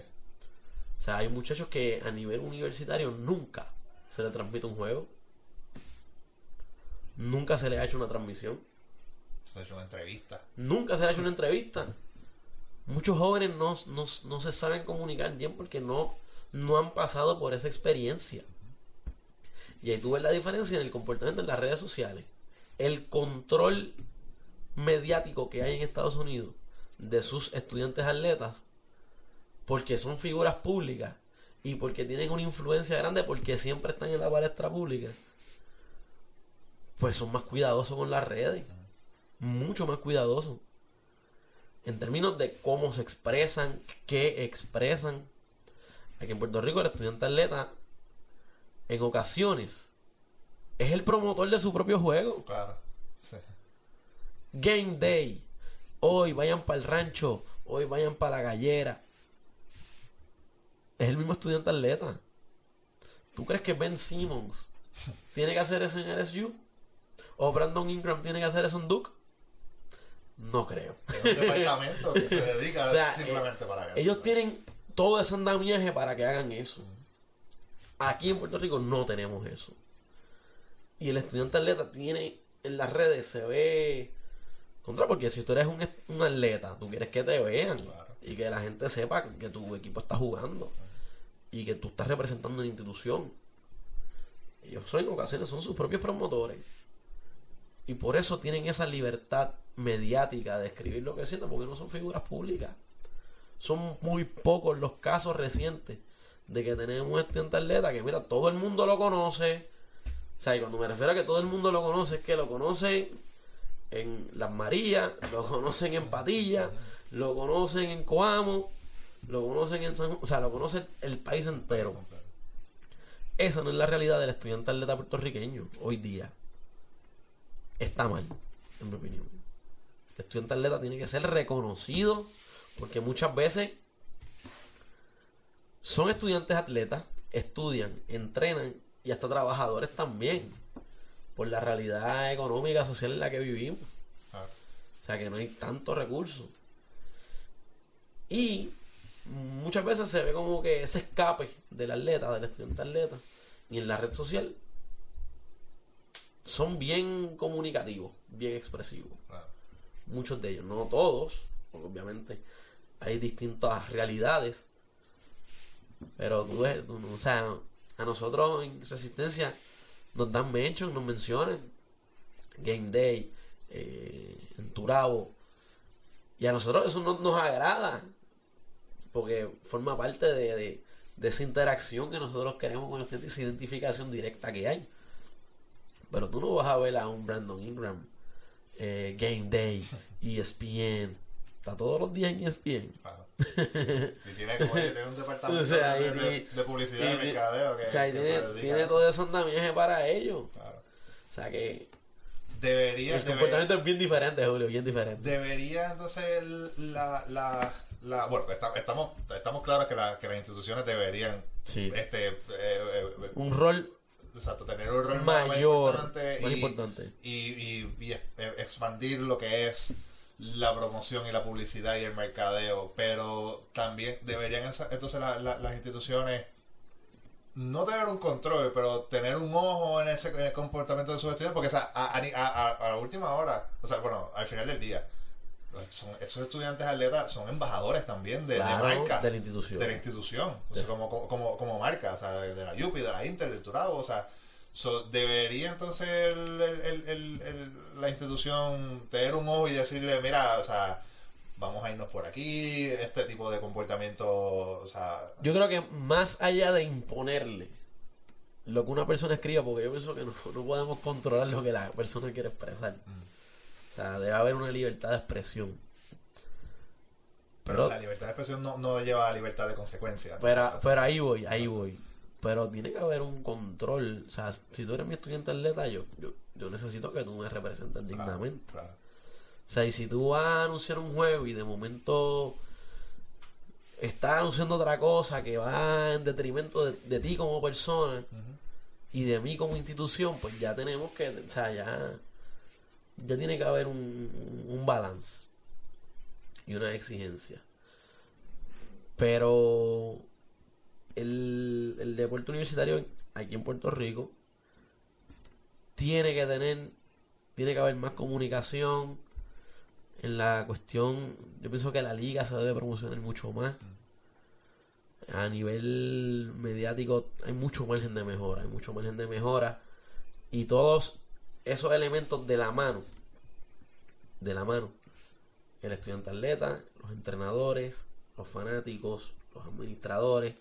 O sea, hay muchachos que a nivel universitario nunca se le transmite un juego. Nunca se le ha hecho una transmisión. Se ha hecho una entrevista. Nunca se le ha hecho una entrevista. Muchos jóvenes no, no- no se saben comunicar bien porque no, no han pasado por esa experiencia. Y ahí tú ves la diferencia en el comportamiento en las redes sociales. El control mediático que hay en Estados Unidos de sus estudiantes atletas porque son figuras públicas y porque tienen una influencia grande porque siempre están en la palestra pública pues son más cuidadosos con las redes. Mucho más cuidadosos. En términos de cómo se expresan, qué expresan. Aquí en Puerto Rico el estudiante atleta en ocasiones es el promotor de su propio juego. Claro. Sí. Game Day. Hoy vayan para el rancho. Hoy vayan para la gallera. Es el mismo estudiante atleta. ¿Tú crees que Ben Simmons tiene que hacer eso en LSU? ¿O Brandon Ingram tiene que hacer eso en Duke? No creo. Tiene un departamento que se dedica O sea, simplemente eh, para eso. Ellos tienen todo ese andamiaje para que hagan eso. Aquí en Puerto Rico no tenemos eso. Y el estudiante atleta tiene en las redes, se ve contra, porque si tú eres un, atleta, tú quieres que te vean Claro. y que la gente sepa que tu equipo está jugando y que tú estás representando una institución. Ellos son, en ocasiones son sus propios promotores. Y por eso tienen esa libertad mediática de escribir lo que sienten, porque no son figuras públicas. Son muy pocos los casos recientes de que tenemos estudiante atleta que, mira, todo el mundo lo conoce. O sea, y cuando me refiero a que todo el mundo lo conoce, es que lo conocen en Las Marías, lo conocen en Patilla, lo conocen en Coamo, lo conocen en San o sea, lo conoce el país entero. Esa no es la realidad del estudiante atleta puertorriqueño hoy día. Está mal, en mi opinión. El estudiante atleta tiene que ser reconocido porque muchas veces son estudiantes atletas, estudian, entrenan y hasta trabajadores también por la realidad económica, social en la que vivimos. Claro. O sea que no hay tantos recursos. Y muchas veces se ve como que ese escape del atleta, del estudiante atleta, y en la red social son bien comunicativos, bien expresivos. Claro. Muchos de ellos, no todos, porque obviamente hay distintas realidades. Pero tú ves, tú- o sea, a nosotros en Resistencia nos dan mention, nos mencionan. Game Day, eh, en Turabo. Y a nosotros eso no nos agrada. Porque forma parte de, de- de esa interacción que nosotros queremos con usted, esa identificación directa que hay. Pero tú no vas a ver a un Brandon Ingram, eh, Game Day, ESPN. Está todos los días en ESPN. Claro. Y tiene, como tiene un departamento O sea, de, de- de publicidad y, y- mercadeo que, o sea, que tiene, se tiene eso. todo ese andamiaje para ellos. Claro. O sea que Debería, el debería, comportamiento es bien diferente, Julio, bien diferente. debería entonces la, la bueno, está- estamos, estamos claros que, la- que las instituciones deberían Sí. este, eh, eh, Un rol exacto, tener un rol más mayor, importante más y, importante. y, y- y es- eh, expandir lo que es la promoción y la publicidad y el mercadeo, pero también deberían esa- entonces la- la- las instituciones no tener un control, pero tener un ojo en ese en el comportamiento de sus estudiantes, porque o sea, a, a- a- a la última hora, o sea, bueno, al final del día, son- esos estudiantes atletas son embajadores también de, marca de la institución. de la institución, o sea, Sí. como, como, como, marca, o sea, de, la Yupi, de la Inter, del Turabo, o sea, so, debería entonces el- el- el- la institución tener un ojo y decirle, mira, o sea, vamos a irnos por aquí, este tipo de comportamiento, o sea, Yo creo que más allá de imponerle lo que una persona escriba, porque yo pienso que no, no podemos controlar lo que la persona quiere expresar. O sea, debe haber una libertad de expresión. pero, Pero, la libertad de expresión no, no lleva a libertad de consecuencia. ¿no? pero, O sea, pero ahí voy, ahí voy. Pero tiene que haber un control. O sea, si tú eres mi estudiante atleta, yo, yo, yo necesito que tú me representes dignamente. claro. O sea, y si tú vas a anunciar un juego y de momento estás anunciando otra cosa que va en detrimento de, de ti como persona y de mí como institución, pues ya tenemos que, o sea, ya, ya tiene que haber un, un balance y una exigencia. Pero el, el deporte universitario aquí en Puerto Rico tiene que tener, tiene que haber más comunicación en la cuestión, yo pienso que la liga se debe promocionar mucho más. A nivel mediático hay mucho margen de mejora, hay mucho margen de mejora. Y todos esos elementos de la mano, de la mano, el estudiante atleta, los entrenadores, los fanáticos, los administradores,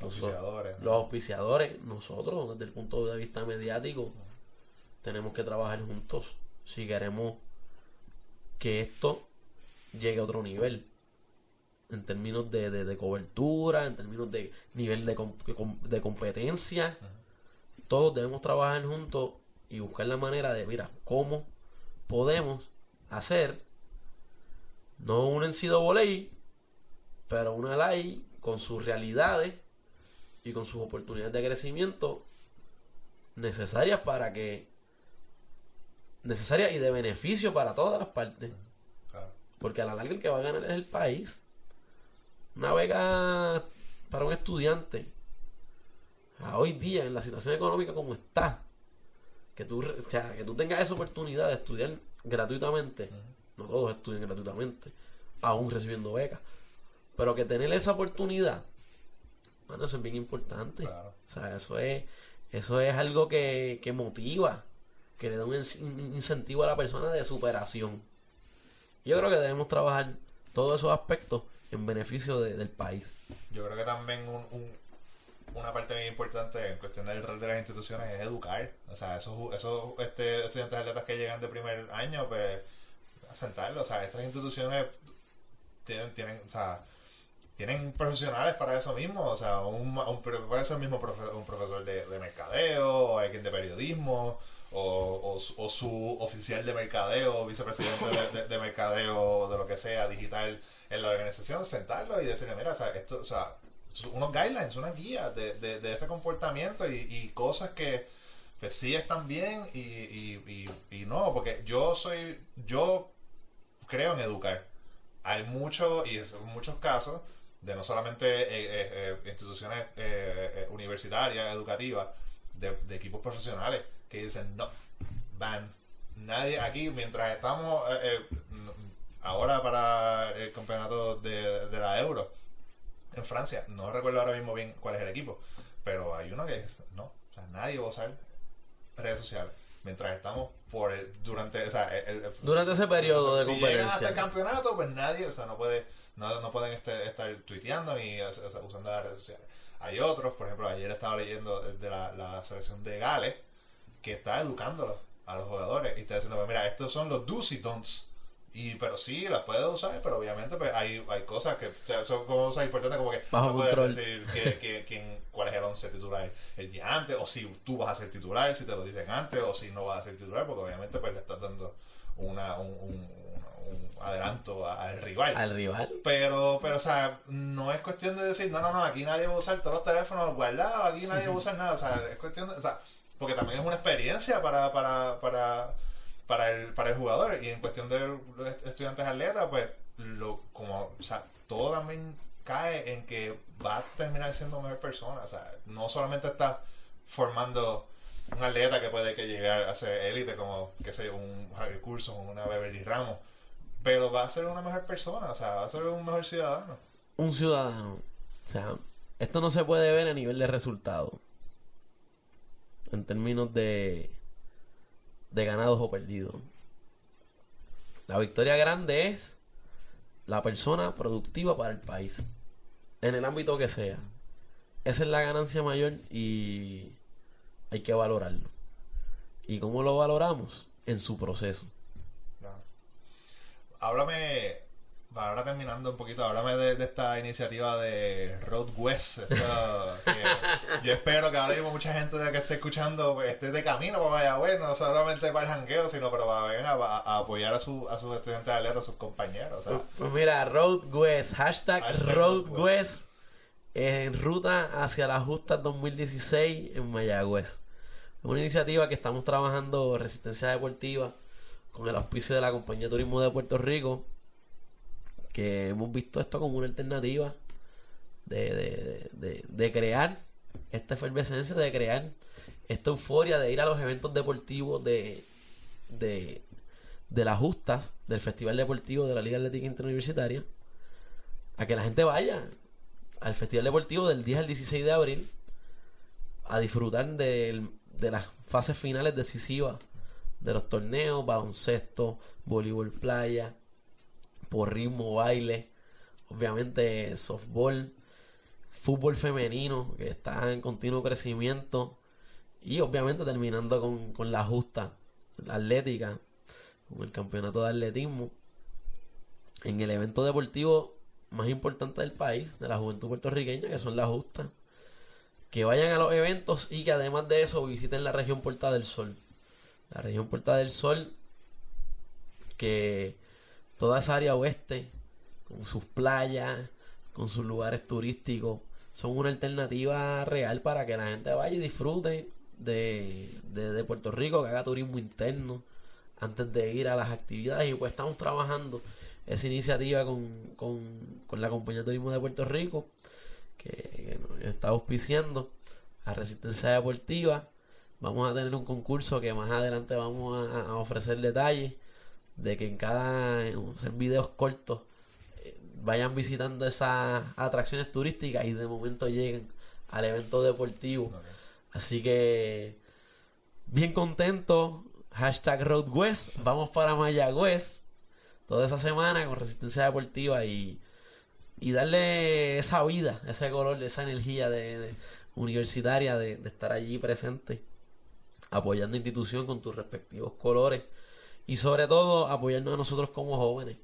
Los auspiciadores, ¿no? los auspiciadores, nosotros desde el punto de vista mediático, tenemos que trabajar juntos si queremos que esto llegue a otro nivel en términos de, de- de cobertura, en términos de nivel de, de competencia. Todos debemos trabajar juntos y buscar la manera de, mira, cómo podemos hacer no un voley, pero una LAI con sus realidades y con sus oportunidades de crecimiento necesarias para que necesarias y de beneficio para todas las partes. Claro. Porque a la larga el que va a ganar es el país. Una beca para un estudiante, a hoy día, en la situación económica como está, que tú, o sea, que tú tengas esa oportunidad de estudiar gratuitamente, no todos estudian gratuitamente, aún recibiendo becas, pero que tener esa oportunidad, bueno, eso es bien importante. Claro. O sea, eso es, eso es algo que, que motiva, que le da un in- un incentivo a la persona de superación. Yo creo que debemos trabajar todos esos aspectos en beneficio de- del país. Yo creo que también un, un- una parte bien importante en cuestión del rol de las instituciones es educar. O sea, esos, esos este, estudiantes atletas que llegan de primer año, pues, sentarlos. O sea, estas instituciones tienen, tienen, o sea, tienen profesionales para eso mismo. O sea, un, un- puede ser mismo profe- un profesor de, de mercadeo, o alguien de periodismo, o, o o su oficial de mercadeo, vicepresidente de, de- de mercadeo, de lo que sea, digital en la organización, sentarlo y decirle, mira, o sea, esto, o sea, unos guidelines, unas guías de, de, de ese comportamiento y, y cosas que, que sí están bien y, y, y, no, porque yo soy, yo creo en educar. Hay mucho, y muchos casos, de no solamente eh, eh, eh, instituciones eh, universitarias, educativas, de, de equipos profesionales que dicen, no, van, nadie aquí, mientras estamos ahora para el campeonato de, de la Euro en Francia, no recuerdo ahora mismo bien cuál es el equipo, pero hay uno que es, no, o sea, nadie va a usar redes sociales. Mientras estamos por el, durante, o sea, el- el- Durante ese periodo de si llegan hasta el competencia. campeonato, pues nadie, o sea, no puede, no, no pueden este- estar tuiteando ni o sea, usando las redes sociales. Hay otros, por ejemplo, ayer estaba leyendo de la, la selección de Gales que está educándolos a los jugadores y está diciendo, pues mira, estos son los do's y don'ts. Y, pero sí, las puedes usar, pero obviamente pues hay, hay cosas que o sea, son cosas importantes como que Bajo no puedes control. decir que, que- quién- cuál es el once titular el día antes, o si tú vas a ser titular, si te lo dicen antes, o si no vas a ser titular, porque obviamente pues le estás dando una, un, un- un adelanto al rival. Al rival. Pero, pero, o sea, no es cuestión de decir, no, no, no, aquí nadie va a usar todos los teléfonos guardados, aquí nadie va a usar nada, o sea, es cuestión de, o sea, porque también es una experiencia para, para, para, para el, para el jugador, y en cuestión de los est- estudiantes atletas, pues, lo, como, o sea, todo también cae en que va a terminar siendo mejor persona, o sea, no solamente está formando un atleta que puede que llegar a ser élite como, que sé, un Javier Curso, una Beverly Ramos, pero va a ser una mejor persona, o sea, va a ser un mejor ciudadano. Un ciudadano. O sea, esto no se puede ver a nivel de resultado. En términos de, de ganados o perdidos. La victoria grande es la persona productiva para el país. En el ámbito que sea. Esa es la ganancia mayor y hay que valorarlo. ¿Y cómo lo valoramos? En su proceso. Háblame, ahora terminando un poquito, háblame de, de esta iniciativa de Road West. que yo espero que ahora mismo mucha gente de que esté escuchando pues, esté de camino para Mayagüez, no solamente para el jangueo, sino para venir a, a apoyar a, su, a sus estudiantes de atleta, a sus compañeros. Sea, Pues mira, Road West, hashtag, Hashtag Road Road West, en ruta hacia las justas 2016 en Mayagüez. Es una iniciativa que estamos trabajando Resistencia Deportiva con el auspicio de la Compañía de Turismo de Puerto Rico, que hemos visto esto como una alternativa de, de, de, de crear esta efervescencia, de crear esta euforia de ir a los eventos deportivos de, de, de las justas del Festival Deportivo de la Liga Atlética Interuniversitaria a que la gente vaya al Festival Deportivo del 10 al 16 de abril a disfrutar del- de las fases finales decisivas de los torneos, baloncesto, voleibol playa, porrismo, baile, obviamente softball, fútbol femenino que está en continuo crecimiento Y obviamente terminando con, con la justa atlética, con el campeonato de atletismo, en el evento deportivo más importante del país, de la juventud puertorriqueña, que son las justas. Que vayan a los eventos y que además de eso visiten la región Puerta del Sol. La región Puerta del Sol, que toda esa área oeste, con sus playas, con sus lugares turísticos, son una alternativa real para que la gente vaya y disfrute de, de, Puerto Rico, que haga turismo interno antes de ir a las actividades. Y pues estamos trabajando esa iniciativa con, con, la Compañía de Turismo de Puerto Rico, que, está auspiciando a Resistencia Deportiva. Vamos a tener un concurso que más adelante vamos a, ofrecer detalles de que en cada hacer videos cortos eh, vayan visitando esas atracciones turísticas y de momento lleguen al evento deportivo. Así que bien contento. Hashtag Road West. Vamos para Mayagüez. Toda esa semana con resistencia deportiva y, y darle esa vida, ese color, esa energía de, universitaria de, estar allí presente, apoyando institución con tus respectivos colores y sobre todo apoyarnos a nosotros como jóvenes.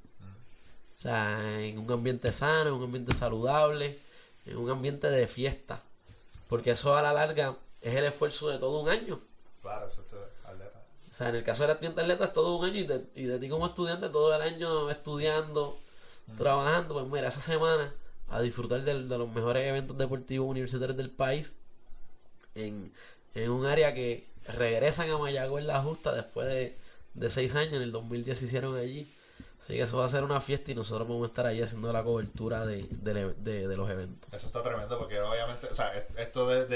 O sea, en un ambiente sano, en un ambiente saludable, en un ambiente de fiesta. Porque eso a la larga es el esfuerzo de todo un año. Claro, eso es atleta. O sea, en el caso de la tienda atleta es todo un año y de, y de ti como estudiante todo el año estudiando, trabajando. Pues mira, esa semana a disfrutar de, los mejores eventos deportivos universitarios del país en, un área que regresan a Mayagüez la justa después de, de seis años. En el 2010 se hicieron allí. Así que eso va a ser una fiesta y nosotros vamos a estar ahí haciendo la cobertura de, de, los eventos. Eso está tremendo porque obviamente, o sea, esto de,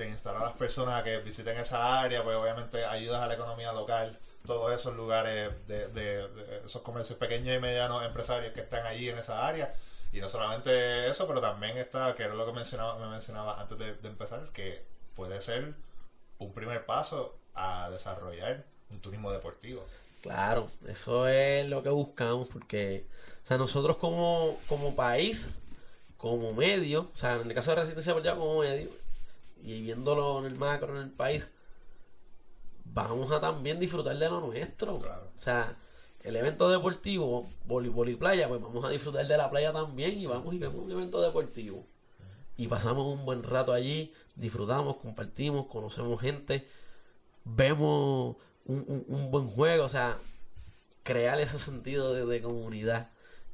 de instalar a las personas a que visiten esa área, pues obviamente ayudas a la economía local, todos esos lugares de, de, esos comercios pequeños y medianos empresarios que están allí en esa área. Y no solamente eso, pero también está, que era lo que mencionaba, me mencionaba antes de, empezar, que puede ser un primer paso a desarrollar un turismo deportivo. Claro, eso es lo que buscamos, porque o sea, nosotros como, como país, como medio, o sea, en el caso de Resistencia Deportiva como medio, y viéndolo en el macro, en el país, vamos a también disfrutar de lo nuestro. O sea, el evento deportivo, voleibol y playa, pues vamos a disfrutar de la playa también y vamos y vemos un evento deportivo. Y pasamos un buen rato allí, disfrutamos, compartimos, conocemos gente, vemos un, buen juego, o sea, crear ese sentido de comunidad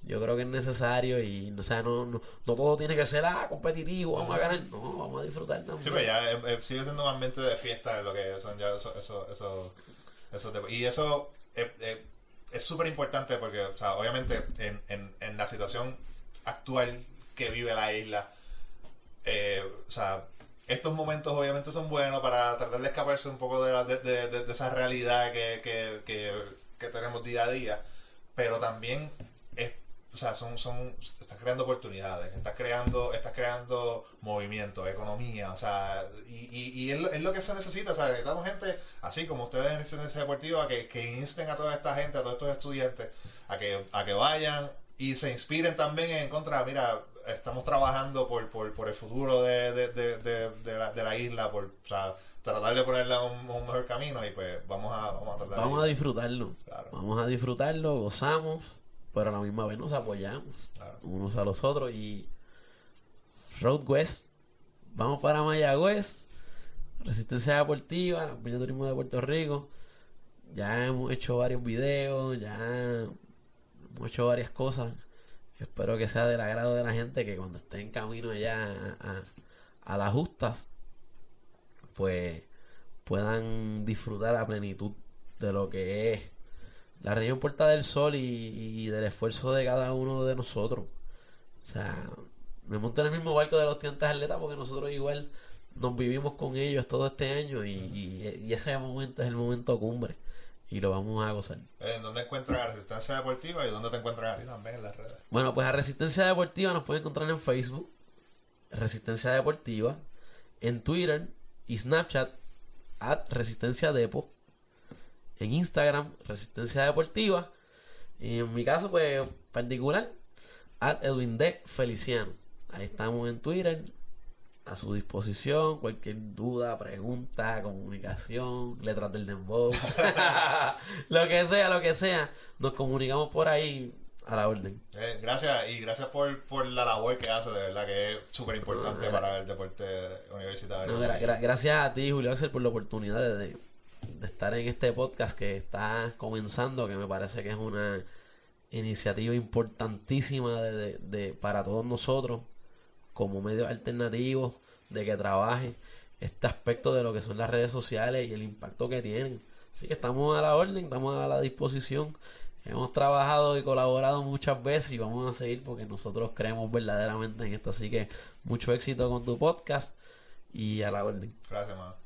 yo creo que es necesario y o sea, no, no, todo tiene que ser ah, competitivo, vamos a ganar, no, vamos a disfrutar también. Sí, pero ya eh, eh, sigue siendo un ambiente de fiesta lo que son ya eso, eso, eso, eso y eso eh, es súper importante porque, o sea, obviamente en, en, en, la situación actual que vive la isla, o sea, estos momentos obviamente son buenos para tratar de escaparse un poco de, la, de, de, de, esa realidad que, que, que, que tenemos día a día, pero también es o sea, son, son, estás creando oportunidades, estás creando, estás creando movimiento, economía, o sea, y, y, y es, lo, que se necesita, o sea, necesitamos gente así como ustedes en Excelencia Deportiva que, que insten a toda esta gente, a todos estos estudiantes, a que, a que vayan y se inspiren también en contra, mira, estamos trabajando por, por, por el futuro de, de, de, de, la, de la isla, por, o sea, tratar de ponerle un, un mejor camino y pues vamos a, vamos a tratar Vamos a disfrutarlo, vamos a disfrutarlo, gozamos pero a la misma vez nos apoyamos unos a los otros y Road West, vamos para Mayagüez, Resistencia Deportiva, de Turismo de Puerto Rico, ya hemos hecho varios videos, ya hemos hecho varias cosas, espero que sea del agrado de la gente que cuando esté en camino ya a, las justas, pues puedan disfrutar a plenitud de lo que es la región Puerta del Sol y, del esfuerzo de cada uno de nosotros. O sea, me monto en el mismo barco de los estudiantes atletas porque nosotros igual nos vivimos con ellos todo este año y, ese momento es el momento cumbre y lo vamos a gozar. ¿En dónde encuentran a Resistencia Deportiva y dónde te encuentran a ti también en las redes? Bueno, pues a Resistencia Deportiva nos pueden encontrar en Facebook, Resistencia Deportiva, en Twitter y Snapchat, at Resistencia Depo en Instagram, Resistencia Deportiva. Y en mi caso, pues, particular, at Edwin D. Feliciano. Ahí estamos en Twitter. A su disposición. Cualquier duda, pregunta, comunicación, letras del dembow, lo que sea, lo que sea, nos comunicamos por ahí a la orden. Eh, gracias y gracias por, por la labor que hace, de verdad que es súper importante No, para el deporte universitario. No, gra- gra- gracias a ti, Julio Axel, por la oportunidad de, de- de estar en este podcast que está comenzando, que me parece que es una iniciativa importantísima de, de- de- para todos nosotros como medios alternativos de que trabaje este aspecto de lo que son las redes sociales y el impacto que tienen. Así que estamos a la orden, estamos a la disposición. Hemos trabajado y colaborado muchas veces y vamos a seguir porque nosotros creemos verdaderamente en esto. Así que mucho éxito con tu podcast y a la orden. Gracias, man.